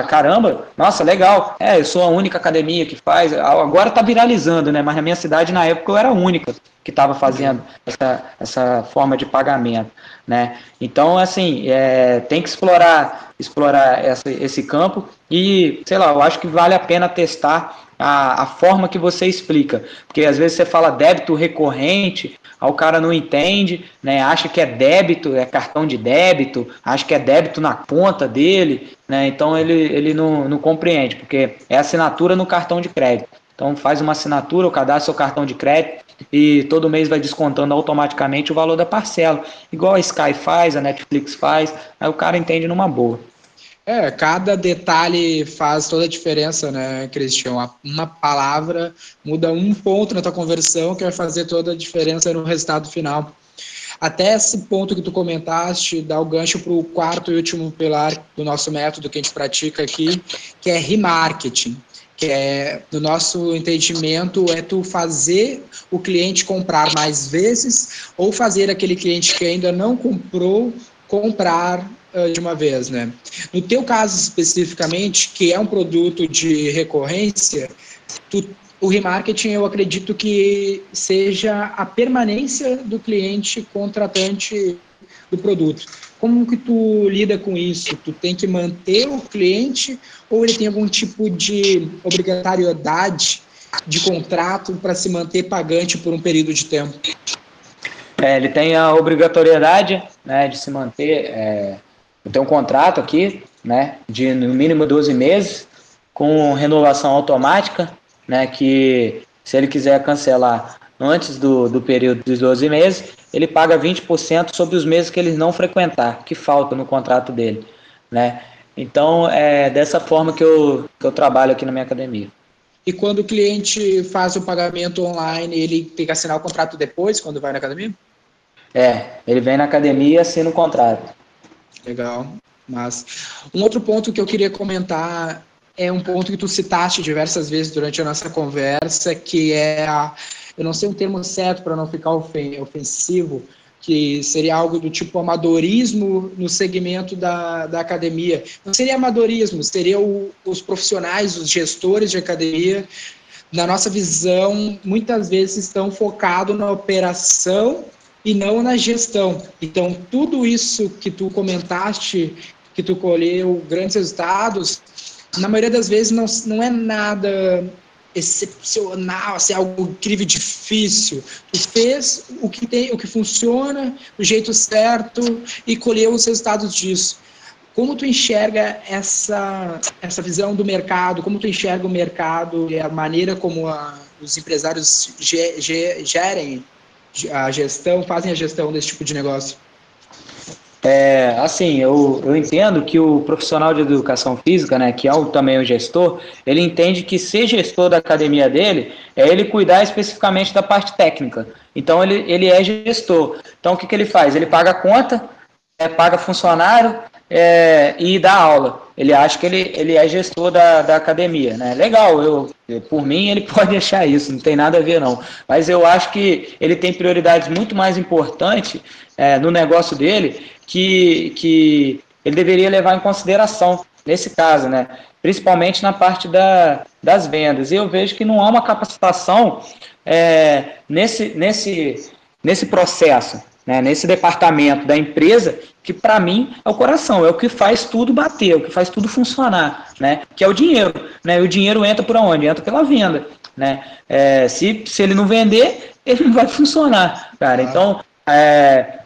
Caramba, nossa, legal. É, eu sou a única academia que faz. Agora tá viralizando, né? Mas na minha cidade, na época, eu era a única que estava fazendo essa, essa forma de pagamento. Né? Então, assim, é, tem que explorar, explorar essa, esse campo e, sei lá, eu acho que vale a pena testar a, a forma que você explica, porque às vezes você fala débito recorrente, o cara não entende, né? Acha que é débito, é cartão de débito, acha que é débito na conta dele, né? Então ele, ele não, não compreende, porque é assinatura no cartão de crédito. Então faz uma assinatura, o cadastro seu cartão de crédito e todo mês vai descontando automaticamente o valor da parcela. Igual a Sky faz, a Netflix faz, aí o cara entende numa boa. É, cada detalhe faz toda a diferença, né, Cristian? Uma palavra muda um ponto na tua conversão que vai fazer toda a diferença no resultado final. Até esse ponto que tu comentaste, dá o gancho para o quarto e último pilar do nosso método que a gente pratica aqui, que é remarketing que é, no nosso entendimento, é tu fazer o cliente comprar mais vezes ou fazer aquele cliente que ainda não comprou comprar uh, de uma vez, né? No teu caso especificamente, que é um produto de recorrência, tu, o remarketing eu acredito que seja a permanência do cliente contratante do produto. Como que tu lida com isso? Tu tem que manter o cliente ou ele tem algum tipo de obrigatoriedade de contrato para se manter pagante por um período de tempo? É, ele tem a obrigatoriedade né, de se manter. É, tem um contrato aqui, né, de no mínimo 12 meses, com renovação automática, né, que se ele quiser cancelar antes do, do período dos 12 meses, ele paga 20% sobre os meses que ele não frequentar, que falta no contrato dele, né? Então, é dessa forma que eu, que eu trabalho aqui na minha academia. E quando o cliente faz o pagamento online, ele tem que assinar o contrato depois, quando vai na academia? É, ele vem na academia e assina o contrato. Legal, mas um outro ponto que eu queria comentar é um ponto que tu citaste diversas vezes durante a nossa conversa, que é a, eu não sei um termo certo para não ficar ofensivo, que seria algo do tipo amadorismo no segmento da, da academia. Não seria amadorismo, seria o, os profissionais, os gestores de academia, na nossa visão, muitas vezes estão focados na operação e não na gestão. Então, tudo isso que tu comentaste, que tu colheu grandes resultados, na maioria das vezes não, não é nada excepcional, assim, algo incrível, difícil. Tu fez o que tem, o que funciona, do jeito certo e colheu os resultados disso. Como tu enxerga essa essa visão do mercado? Como tu enxerga o mercado e a maneira como a, os empresários ge, ge, gerem a gestão, fazem a gestão desse tipo de negócio? É, assim, eu, eu entendo que o profissional de educação física, né, que é o, também o gestor, ele entende que ser gestor da academia dele é ele cuidar especificamente da parte técnica. Então, ele, ele é gestor. Então, o que, que ele faz? Ele paga conta, é, paga funcionário é, e dá aula. Ele acha que ele, ele é gestor da, da academia, né? Legal, eu, por mim ele pode deixar isso, não tem nada a ver não. Mas eu acho que ele tem prioridades muito mais importantes é, no negócio dele que, que ele deveria levar em consideração nesse caso, né? principalmente na parte da, das vendas. E eu vejo que não há uma capacitação é, nesse, nesse, nesse processo, né? nesse departamento da empresa, que para mim é o coração, é o que faz tudo bater, é o que faz tudo funcionar, né? que é o dinheiro. Né? E o dinheiro entra por onde? Entra pela venda. Né? É, se, se ele não vender, ele não vai funcionar, cara. Então, é,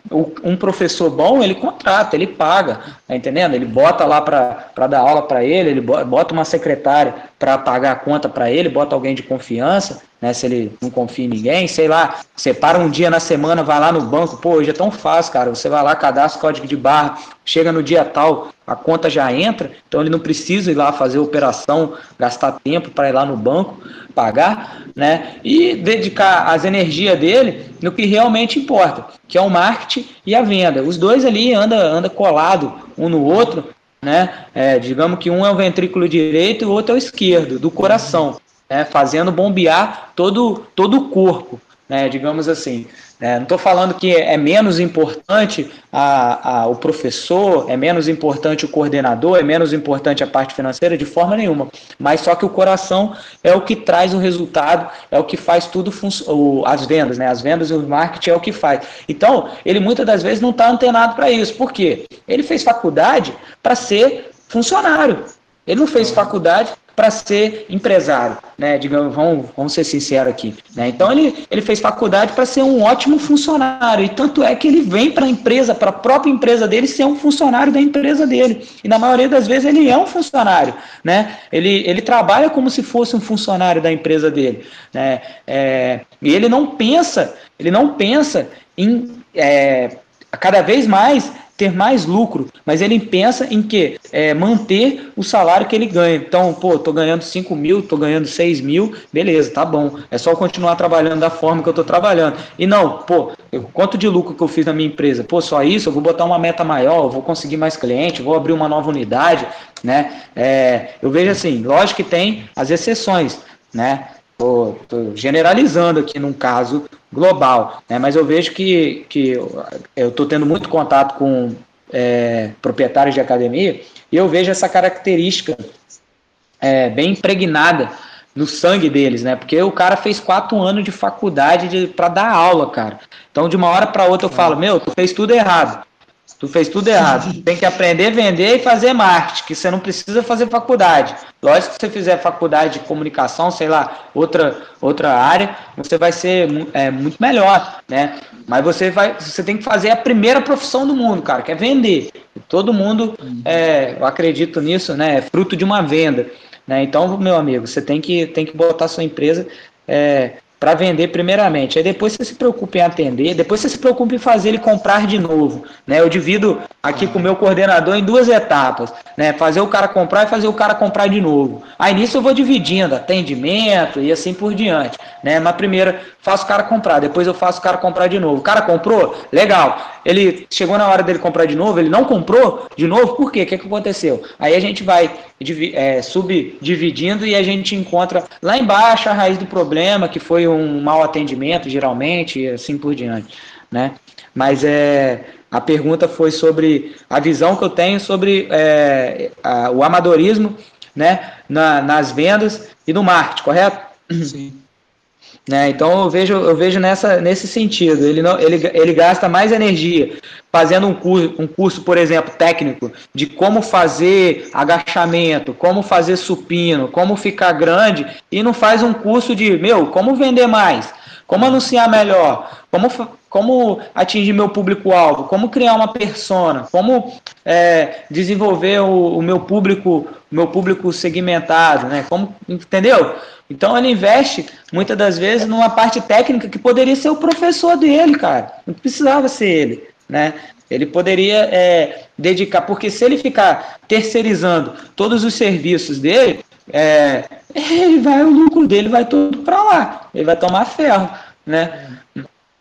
um professor bom, ele contrata, ele paga, tá entendendo? Ele bota lá para dar aula para ele, ele bota uma secretária para pagar a conta para ele, bota alguém de confiança, né? Se ele não confia em ninguém, sei lá, separa um dia na semana, vai lá no banco, pô, hoje é tão fácil, cara. Você vai lá, cadastra o código de barra, chega no dia tal, a conta já entra, então ele não precisa ir lá fazer operação, gastar tempo para ir lá no banco pagar, né? E dedicar as energias dele no que realmente importa, que é o marketing e a venda. Os dois ali anda anda colado um no outro, né? É, digamos que um é o ventrículo direito e o outro é o esquerdo, do coração, né? Fazendo bombear todo todo o corpo. né, digamos assim. É, não estou falando que é menos importante a, a, o professor, é menos importante o coordenador, é menos importante a parte financeira, de forma nenhuma. Mas só que o coração é o que traz o resultado, é o que faz tudo, o, as vendas, né? As vendas e o marketing é o que faz. Então, ele muitas das vezes não está antenado para isso. Por quê? Ele fez faculdade para ser funcionário. Ele não fez faculdade para ser empresário, né? Digamos, vamos, vamos ser sinceros aqui. Né? Então ele, ele fez faculdade para ser um ótimo funcionário. E tanto é que ele vem para a empresa, para a própria empresa dele, ser um funcionário da empresa dele. E na maioria das vezes ele é um funcionário. Né? Ele, ele trabalha como se fosse um funcionário da empresa dele. Né? É, e ele não pensa, ele não pensa em é, cada vez mais ter mais lucro, mas ele pensa em que é, manter o salário que ele ganha. Então, pô, tô ganhando 5 mil, tô ganhando 6 mil, beleza, tá bom. É só continuar trabalhando da forma que eu tô trabalhando. E não, pô, eu, quanto de lucro que eu fiz na minha empresa? Pô, só isso, eu vou botar uma meta maior, vou conseguir mais cliente, vou abrir uma nova unidade, né? É, eu vejo assim, lógico que tem as exceções, né? Estou generalizando aqui num caso global, né? mas eu vejo que, que eu estou tendo muito contato com é, proprietários de academia e eu vejo essa característica é, bem impregnada no sangue deles, né? Porque o cara fez quatro anos de faculdade para dar aula, cara. Então, de uma hora para outra, eu falo: Meu, tu fez tudo errado. Tu fez tudo errado. Tem que aprender a vender e fazer marketing, que você não precisa fazer faculdade. Lógico que se você fizer faculdade de comunicação, sei lá, outra, outra área, você vai ser é, muito melhor, né? Mas você vai, você tem que fazer a primeira profissão do mundo, cara, que é vender. todo mundo, é, eu acredito nisso, né? É fruto de uma venda. Né? Então, meu amigo, você tem que, tem que botar sua empresa é, para vender primeiramente. Aí depois você se preocupa em atender, depois você se preocupa em fazer ele comprar de novo. Né? Eu divido aqui com o meu coordenador em duas etapas. Né? Fazer o cara comprar e fazer o cara comprar de novo. Aí nisso eu vou dividindo, atendimento e assim por diante. Né? Mas primeiro faço o cara comprar, depois eu faço o cara comprar de novo. O cara comprou? Legal. Ele chegou na hora dele comprar de novo, ele não comprou de novo, por quê? O que, que aconteceu? Aí a gente vai é, subdividindo e a gente encontra lá embaixo a raiz do problema, que foi um mau atendimento, geralmente, e assim por diante. Né? Mas é, a pergunta foi sobre a visão que eu tenho sobre é, a, o amadorismo né, na, nas vendas e no marketing, correto? Sim. Né? Então eu vejo, eu vejo nessa, nesse sentido. Ele, não, ele, ele gasta mais energia fazendo um curso, um curso, por exemplo, técnico, de como fazer agachamento, como fazer supino, como ficar grande, e não faz um curso de, meu, como vender mais, como anunciar melhor, como, como atingir meu público-alvo, como criar uma persona, como é, desenvolver o, o meu público, meu público segmentado, né? Como, entendeu? Então ele investe muitas das vezes numa parte técnica que poderia ser o professor dele, cara. Não precisava ser ele, né? Ele poderia é, dedicar, porque se ele ficar terceirizando todos os serviços dele, é, ele vai, o lucro dele vai tudo para lá. Ele vai tomar ferro, né?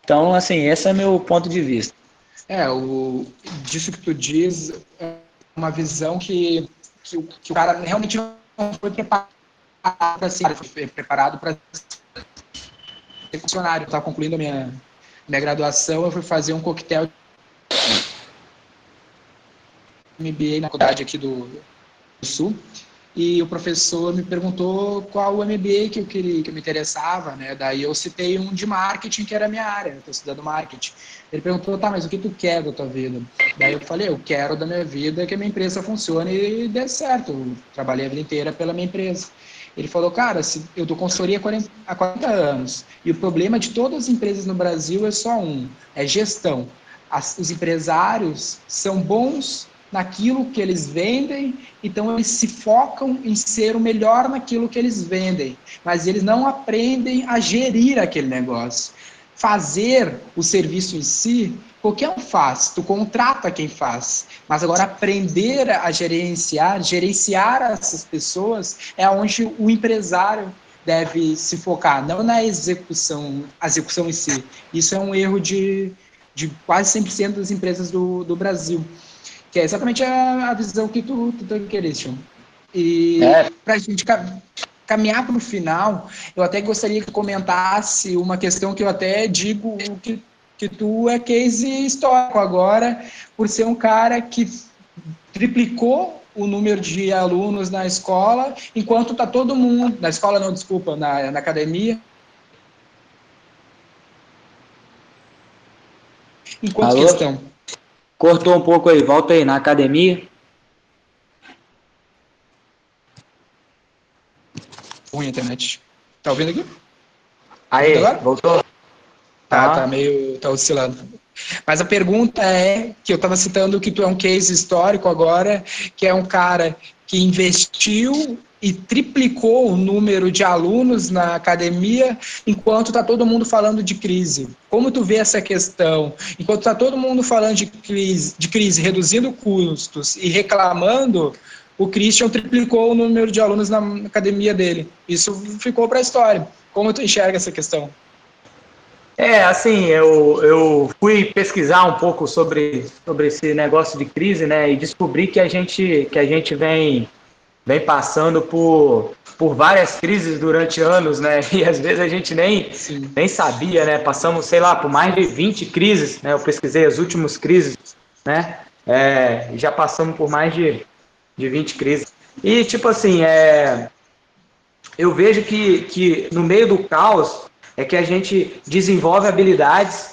Então, assim, esse é meu ponto de vista. É, o, disso que tu diz é uma visão que, que, que o cara realmente não foi preparado para ser, foi preparado para ser funcionário. Estava concluindo a minha, minha graduação, eu fui fazer um coquetel MBA na faculdade aqui do, do Sul e o professor me perguntou qual o MBA que eu queria, que eu me interessava, né? Daí eu citei um de marketing que era a minha área, eu estou estudando marketing. Ele perguntou, tá, mas o que tu quer da tua vida? Daí eu falei, eu quero da minha vida que a minha empresa funcione e dê certo. Eu trabalhei a vida inteira pela minha empresa. Ele falou, cara, se eu dou consultoria há 40, há 40 anos e o problema de todas as empresas no Brasil é só um, é gestão. As, os empresários são bons naquilo que eles vendem, então eles se focam em ser o melhor naquilo que eles vendem, mas eles não aprendem a gerir aquele negócio. Fazer o serviço em si, qualquer um faz, tu contrata quem faz, mas agora aprender a gerenciar, gerenciar essas pessoas é onde o empresário deve se focar, não na execução, a execução em si. Isso é um erro de, de quase 100% das empresas do, do Brasil. Que é exatamente a, a visão que tu, tu, tu E é. pra gente caminhar para o final, eu até gostaria que comentasse uma questão que eu até digo que, que tu é case histórico agora, por ser um cara que triplicou o número de alunos na escola, enquanto está todo mundo, na escola não, desculpa, na, na academia. Enquanto Alô? questão. Cortou um pouco aí, volta aí, na academia. Ruim a internet. Tá ouvindo aqui? Aí, voltou? Tá, ah. tá meio. tá oscilando. Mas a pergunta é, que eu estava citando que tu é um case histórico agora, que é um cara que investiu e triplicou o número de alunos na academia, enquanto está todo mundo falando de crise. Como tu vê essa questão? Enquanto está todo mundo falando de crise, de crise, reduzindo custos e reclamando, o Christian triplicou o número de alunos na academia dele. Isso ficou para a história. Como tu enxerga essa questão? É, assim, eu, eu fui pesquisar um pouco sobre, sobre esse negócio de crise, né, e descobri que a gente, que a gente vem, vem passando por, por várias crises durante anos, né, e às vezes a gente nem, nem sabia, né, passamos, sei lá, por mais de 20 crises, né, eu pesquisei as últimas crises, né, é, já passamos por mais de, de 20 crises. E, tipo assim, é, eu vejo que, que no meio do caos, é que a gente desenvolve habilidades,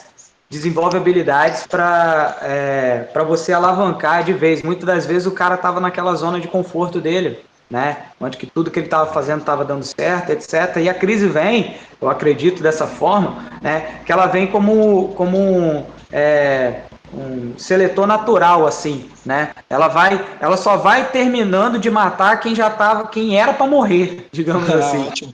desenvolve habilidades para é, você alavancar de vez. Muitas das vezes o cara estava naquela zona de conforto dele, né? Onde que tudo que ele estava fazendo estava dando certo, etc. E a crise vem, eu acredito dessa forma, né? Que ela vem como como um, é, um seletor natural assim, né? Ela vai, ela só vai terminando de matar quem já estava, quem era para morrer, digamos assim. Ótimo.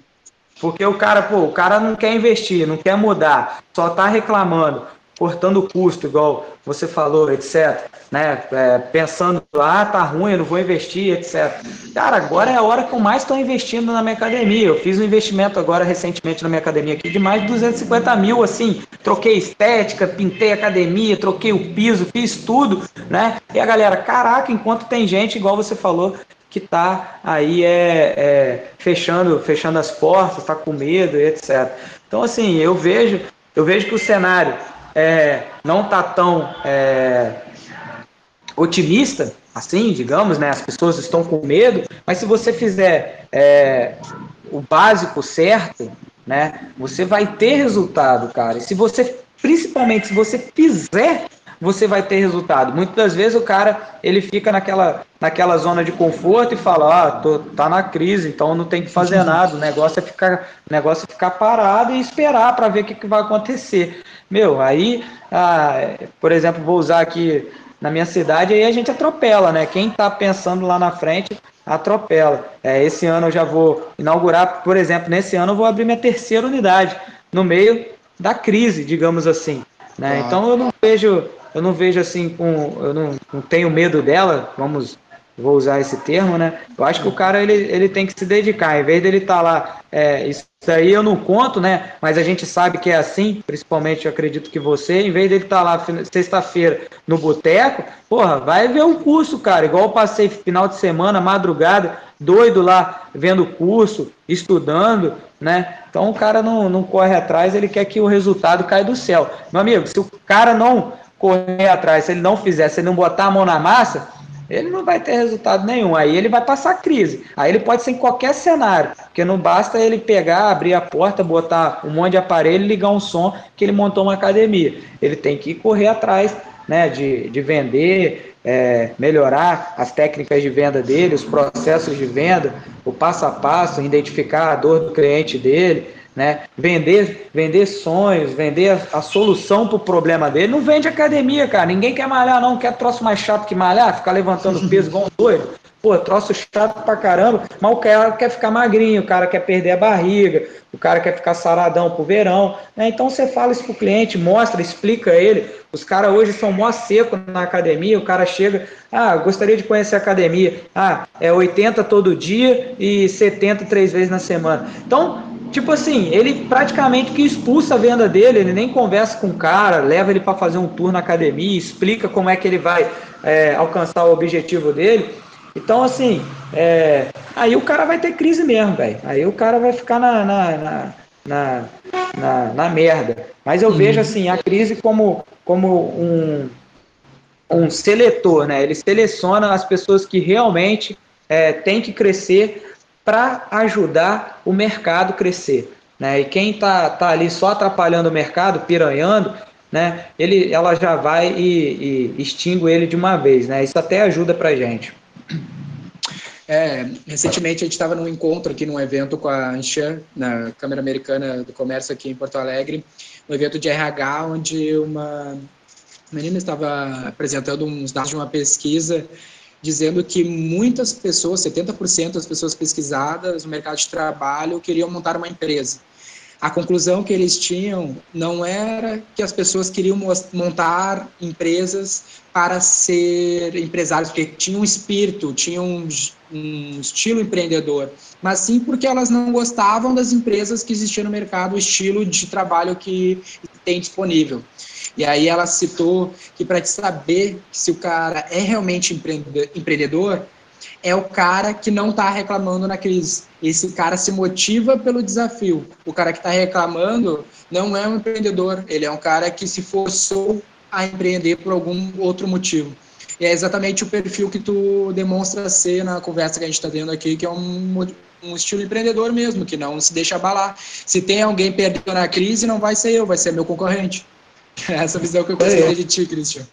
Porque o cara, pô, o cara não quer investir, não quer mudar, só está reclamando, cortando o custo, igual você falou, etc. Né? É, pensando, ah, tá ruim, eu não vou investir, etc. Cara, agora é a hora que eu mais estou investindo na minha academia. Eu fiz um investimento agora recentemente na minha academia aqui de mais de 250 mil, assim. Troquei estética, pintei academia, troquei o piso, fiz tudo, né? E a galera, caraca, enquanto tem gente, igual você falou, que está aí é, é, fechando, fechando as portas, está com medo, etc. Então, assim, eu vejo, eu vejo que o cenário é, não está tão é, otimista, assim, digamos, né? As pessoas estão com medo, mas se você fizer é, o básico certo, né? Você vai ter resultado, cara. E se você, principalmente, se você fizer você vai ter resultado. Muitas das vezes o cara ele fica naquela, naquela zona de conforto e fala, ah, tô, tá na crise, então não tem que fazer nada. O negócio é ficar, negócio é ficar parado e esperar para ver o que, que vai acontecer. Meu, aí, ah, por exemplo, vou usar aqui na minha cidade, aí a gente atropela, né? Quem está pensando lá na frente atropela. É, esse ano eu já vou inaugurar, por exemplo, nesse ano eu vou abrir minha terceira unidade no meio da crise, digamos assim. Né? Então eu não vejo eu não vejo assim com. Eu não, não tenho medo dela, vamos vou usar esse termo, né? Eu acho que o cara ele, ele tem que se dedicar, em vez dele estar tá lá, é, isso aí eu não conto, né? Mas a gente sabe que é assim, principalmente eu acredito que você, em vez dele estar tá lá sexta-feira no boteco, porra, vai ver o curso, cara. Igual eu passei final de semana, madrugada, doido lá, vendo o curso, estudando, né? Então o cara não, não corre atrás, ele quer que o resultado caia do céu. Meu amigo, se o cara não correr atrás, se ele não fizer, se ele não botar a mão na massa, ele não vai ter resultado nenhum. Aí ele vai passar crise. Aí ele pode ser em qualquer cenário, porque não basta ele pegar, abrir a porta, botar um monte de aparelho, ligar um som que ele montou uma academia. Ele tem que correr atrás, né, de, de vender, é, melhorar as técnicas de venda dele, os processos de venda, o passo a passo, identificar a dor do cliente dele, né? Vender, vender sonhos, vender a, a solução para o problema dele. Não vende academia, cara. Ninguém quer malhar, não. Quer troço mais chato que malhar, ficar levantando peso igual um doido. Pô, troço chato pra caramba, mas o cara quer ficar magrinho, o cara quer perder a barriga, o cara quer ficar saradão pro verão. Né? Então você fala isso pro cliente, mostra, explica ele. Os caras hoje são mó seco na academia, o cara chega, ah, gostaria de conhecer a academia. Ah, é 80 todo dia e 70 três vezes na semana. Então, Tipo assim, ele praticamente que expulsa a venda dele, ele nem conversa com o cara, leva ele para fazer um tour na academia, explica como é que ele vai é, alcançar o objetivo dele. Então, assim, é, aí o cara vai ter crise mesmo, velho. Aí o cara vai ficar na, na, na, na, na, merda. Mas eu uhum. vejo, assim, a crise como, como um, um seletor, né? Ele seleciona as pessoas que realmente é, têm que crescer para ajudar o mercado crescer. Né? E quem está tá ali só atrapalhando o mercado, piranhando, né? ele, ela já vai e, e extingue ele de uma vez. Né? Isso até ajuda para gente. É, recentemente a gente estava num encontro aqui num evento com a Anshan, na Câmara Americana do Comércio aqui em Porto Alegre, um evento de RH onde uma menina estava apresentando uns dados de uma pesquisa dizendo que muitas pessoas, 70% das pessoas pesquisadas no mercado de trabalho queriam montar uma empresa. A conclusão que eles tinham não era que as pessoas queriam montar empresas para ser empresários, porque tinham um espírito, tinham um, um estilo empreendedor, mas sim porque elas não gostavam das empresas que existiam no mercado, o estilo de trabalho que tem disponível. E aí ela citou que para te saber se o cara é realmente empreendedor, é o cara que não está reclamando na crise. Esse cara se motiva pelo desafio. O cara que está reclamando não é um empreendedor, ele é um cara que se forçou a empreender por algum outro motivo. E é exatamente o perfil que tu demonstra ser na conversa que a gente está tendo aqui, que é um, um estilo empreendedor mesmo, que não se deixa abalar. Se tem alguém perdendo na crise, não vai ser eu, vai ser meu concorrente. Essa visão que eu consegui de ti, Christian.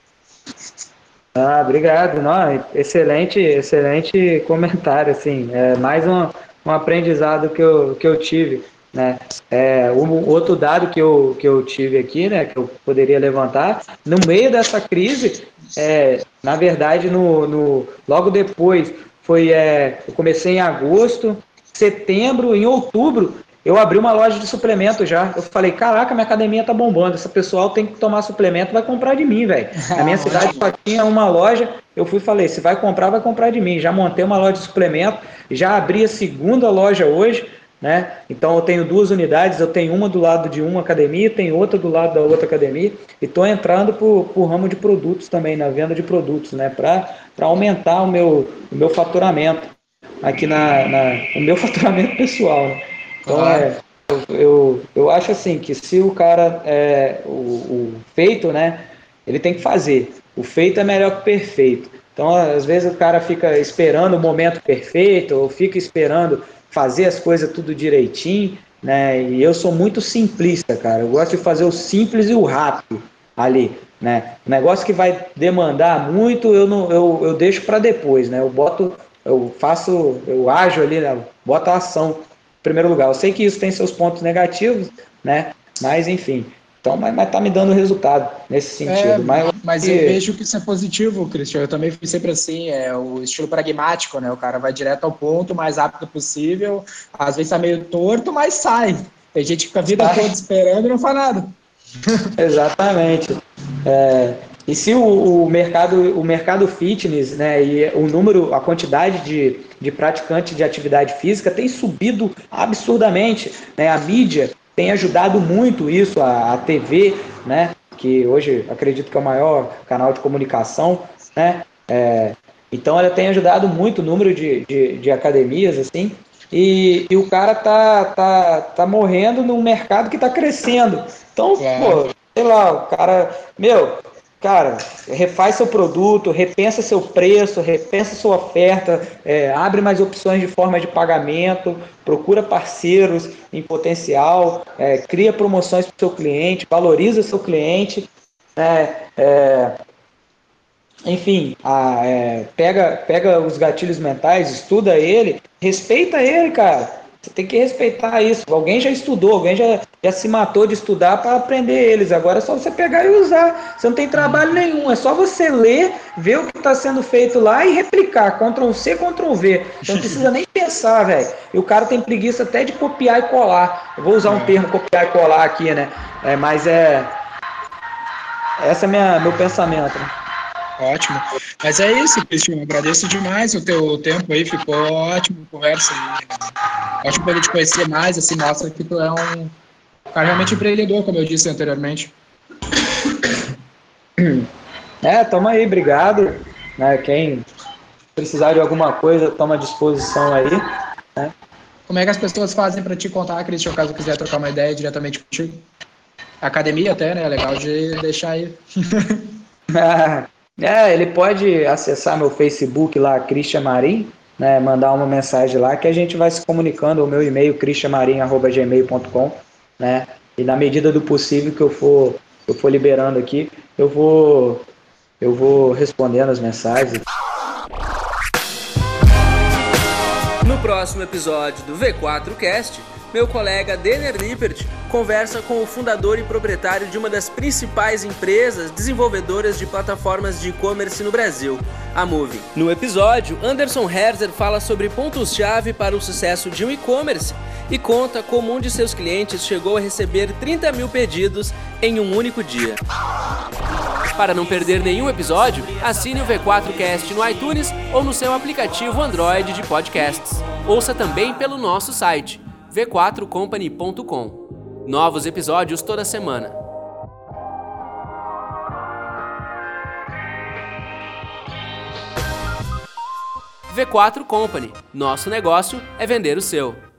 Ah, obrigado. Não, excelente, excelente comentário, assim. É mais um, um aprendizado que eu, que eu tive, né? É, um, outro dado que eu, que eu tive aqui, né, que eu poderia levantar, no meio dessa crise, é, na verdade, no, no, logo depois, foi, é, eu comecei em agosto, setembro, em outubro, eu abri uma loja de suplemento já. Eu falei, caraca, minha academia tá bombando. Esse pessoal tem que tomar suplemento, vai comprar de mim, velho. Na minha cidade só tinha uma loja. Eu fui e falei, se vai comprar, vai comprar de mim. Já montei uma loja de suplemento, já abri a segunda loja hoje, né? Então eu tenho duas unidades, eu tenho uma do lado de uma academia, tenho outra do lado da outra academia, e estou entrando pro, pro ramo de produtos também, na venda de produtos, né? Para aumentar o meu, o meu faturamento aqui na, na o meu faturamento pessoal. Né? Então, é, eu, eu acho assim que se o cara é o, o, feito, né, ele tem que fazer. O feito é melhor que o perfeito. Então, às vezes o cara fica esperando o momento perfeito, ou fica esperando fazer as coisas tudo direitinho, né? E eu sou muito simplista, cara. Eu gosto de fazer o simples e o rápido ali, né? O negócio que vai demandar muito, eu não, eu, eu deixo para depois, né? Eu boto, eu faço, eu ajo ali, né? Boto a ação primeiro lugar. Eu sei que isso tem seus pontos negativos, né? Mas enfim. Então, mas, mas tá me dando resultado nesse sentido. É, mas, mas eu vejo que isso é positivo, Cristian. Eu também fui sempre assim, é o estilo pragmático, né? O cara vai direto ao ponto, o mais rápido possível. Às vezes tá meio torto, mas sai. Tem gente que fica a vida toda esperando e não faz nada. Exatamente. É, e se o, o, mercado, o mercado fitness, né, e o número, a quantidade de, de praticantes de atividade física tem subido absurdamente, né? A mídia tem ajudado muito isso, a, a TV, né, que hoje acredito que é o maior canal de comunicação, né? É, então ela tem ajudado muito o número de, de, de academias, assim, e, e, o cara tá, tá, tá morrendo num mercado que tá crescendo. Então, é. pô, sei lá, o cara, meu, cara, refaz seu produto, repensa seu preço, repensa sua oferta, é, abre mais opções de forma de pagamento, procura parceiros em potencial, é, cria promoções para o seu cliente, valoriza seu cliente, né, é, enfim, a, é, pega, pega os gatilhos mentais, estuda ele, respeita ele, cara. Você tem que respeitar isso. Alguém já estudou, alguém já, já se matou de estudar para aprender eles. Agora é só você pegar e usar. Você não tem trabalho nenhum. É só você ler, ver o que está sendo feito lá e replicar. Ctrl C, Ctrl V. Você não precisa nem pensar, velho. E o cara tem preguiça até de copiar e colar. Eu vou usar um termo copiar e colar aqui, né? É, mas é. Esse é minha, meu pensamento. Né? Ótimo. Mas é isso, Cristian. Agradeço demais o teu tempo aí, ficou ótimo a conversa. Aí. Ótimo poder te conhecer mais, assim, mostra que tu é um cara realmente empreendedor, como eu disse anteriormente. É, tamo aí, obrigado. Né, quem, precisar de alguma coisa, toma à disposição aí. Né? Como é que as pessoas fazem para te contar, Cristian, caso quiser trocar uma ideia diretamente contigo? Academia até, né? É legal de deixar aí. é, ele pode acessar meu Facebook lá, Christian Marim, né, mandar uma mensagem lá que a gente vai se comunicando, o meu e-mail christianmarim@gmail.com, né? E na medida do possível que eu for eu for liberando aqui, eu vou eu vou respondendo as mensagens. No próximo episódio do V4Cast, meu colega Denner Lippert conversa com o fundador e proprietário de uma das principais empresas desenvolvedoras de plataformas de e-commerce no Brasil, a Move. No episódio, Anderson Herzer fala sobre pontos-chave para o sucesso de um e-commerce e conta como um de seus clientes chegou a receber 30 mil pedidos em um único dia. Para não perder nenhum episódio, assine o V4Cast no iTunes ou no seu aplicativo Android de podcasts. Ouça também pelo nosso site v4company.com. Novos episódios toda semana. V4 Company. Nosso negócio é vender o seu.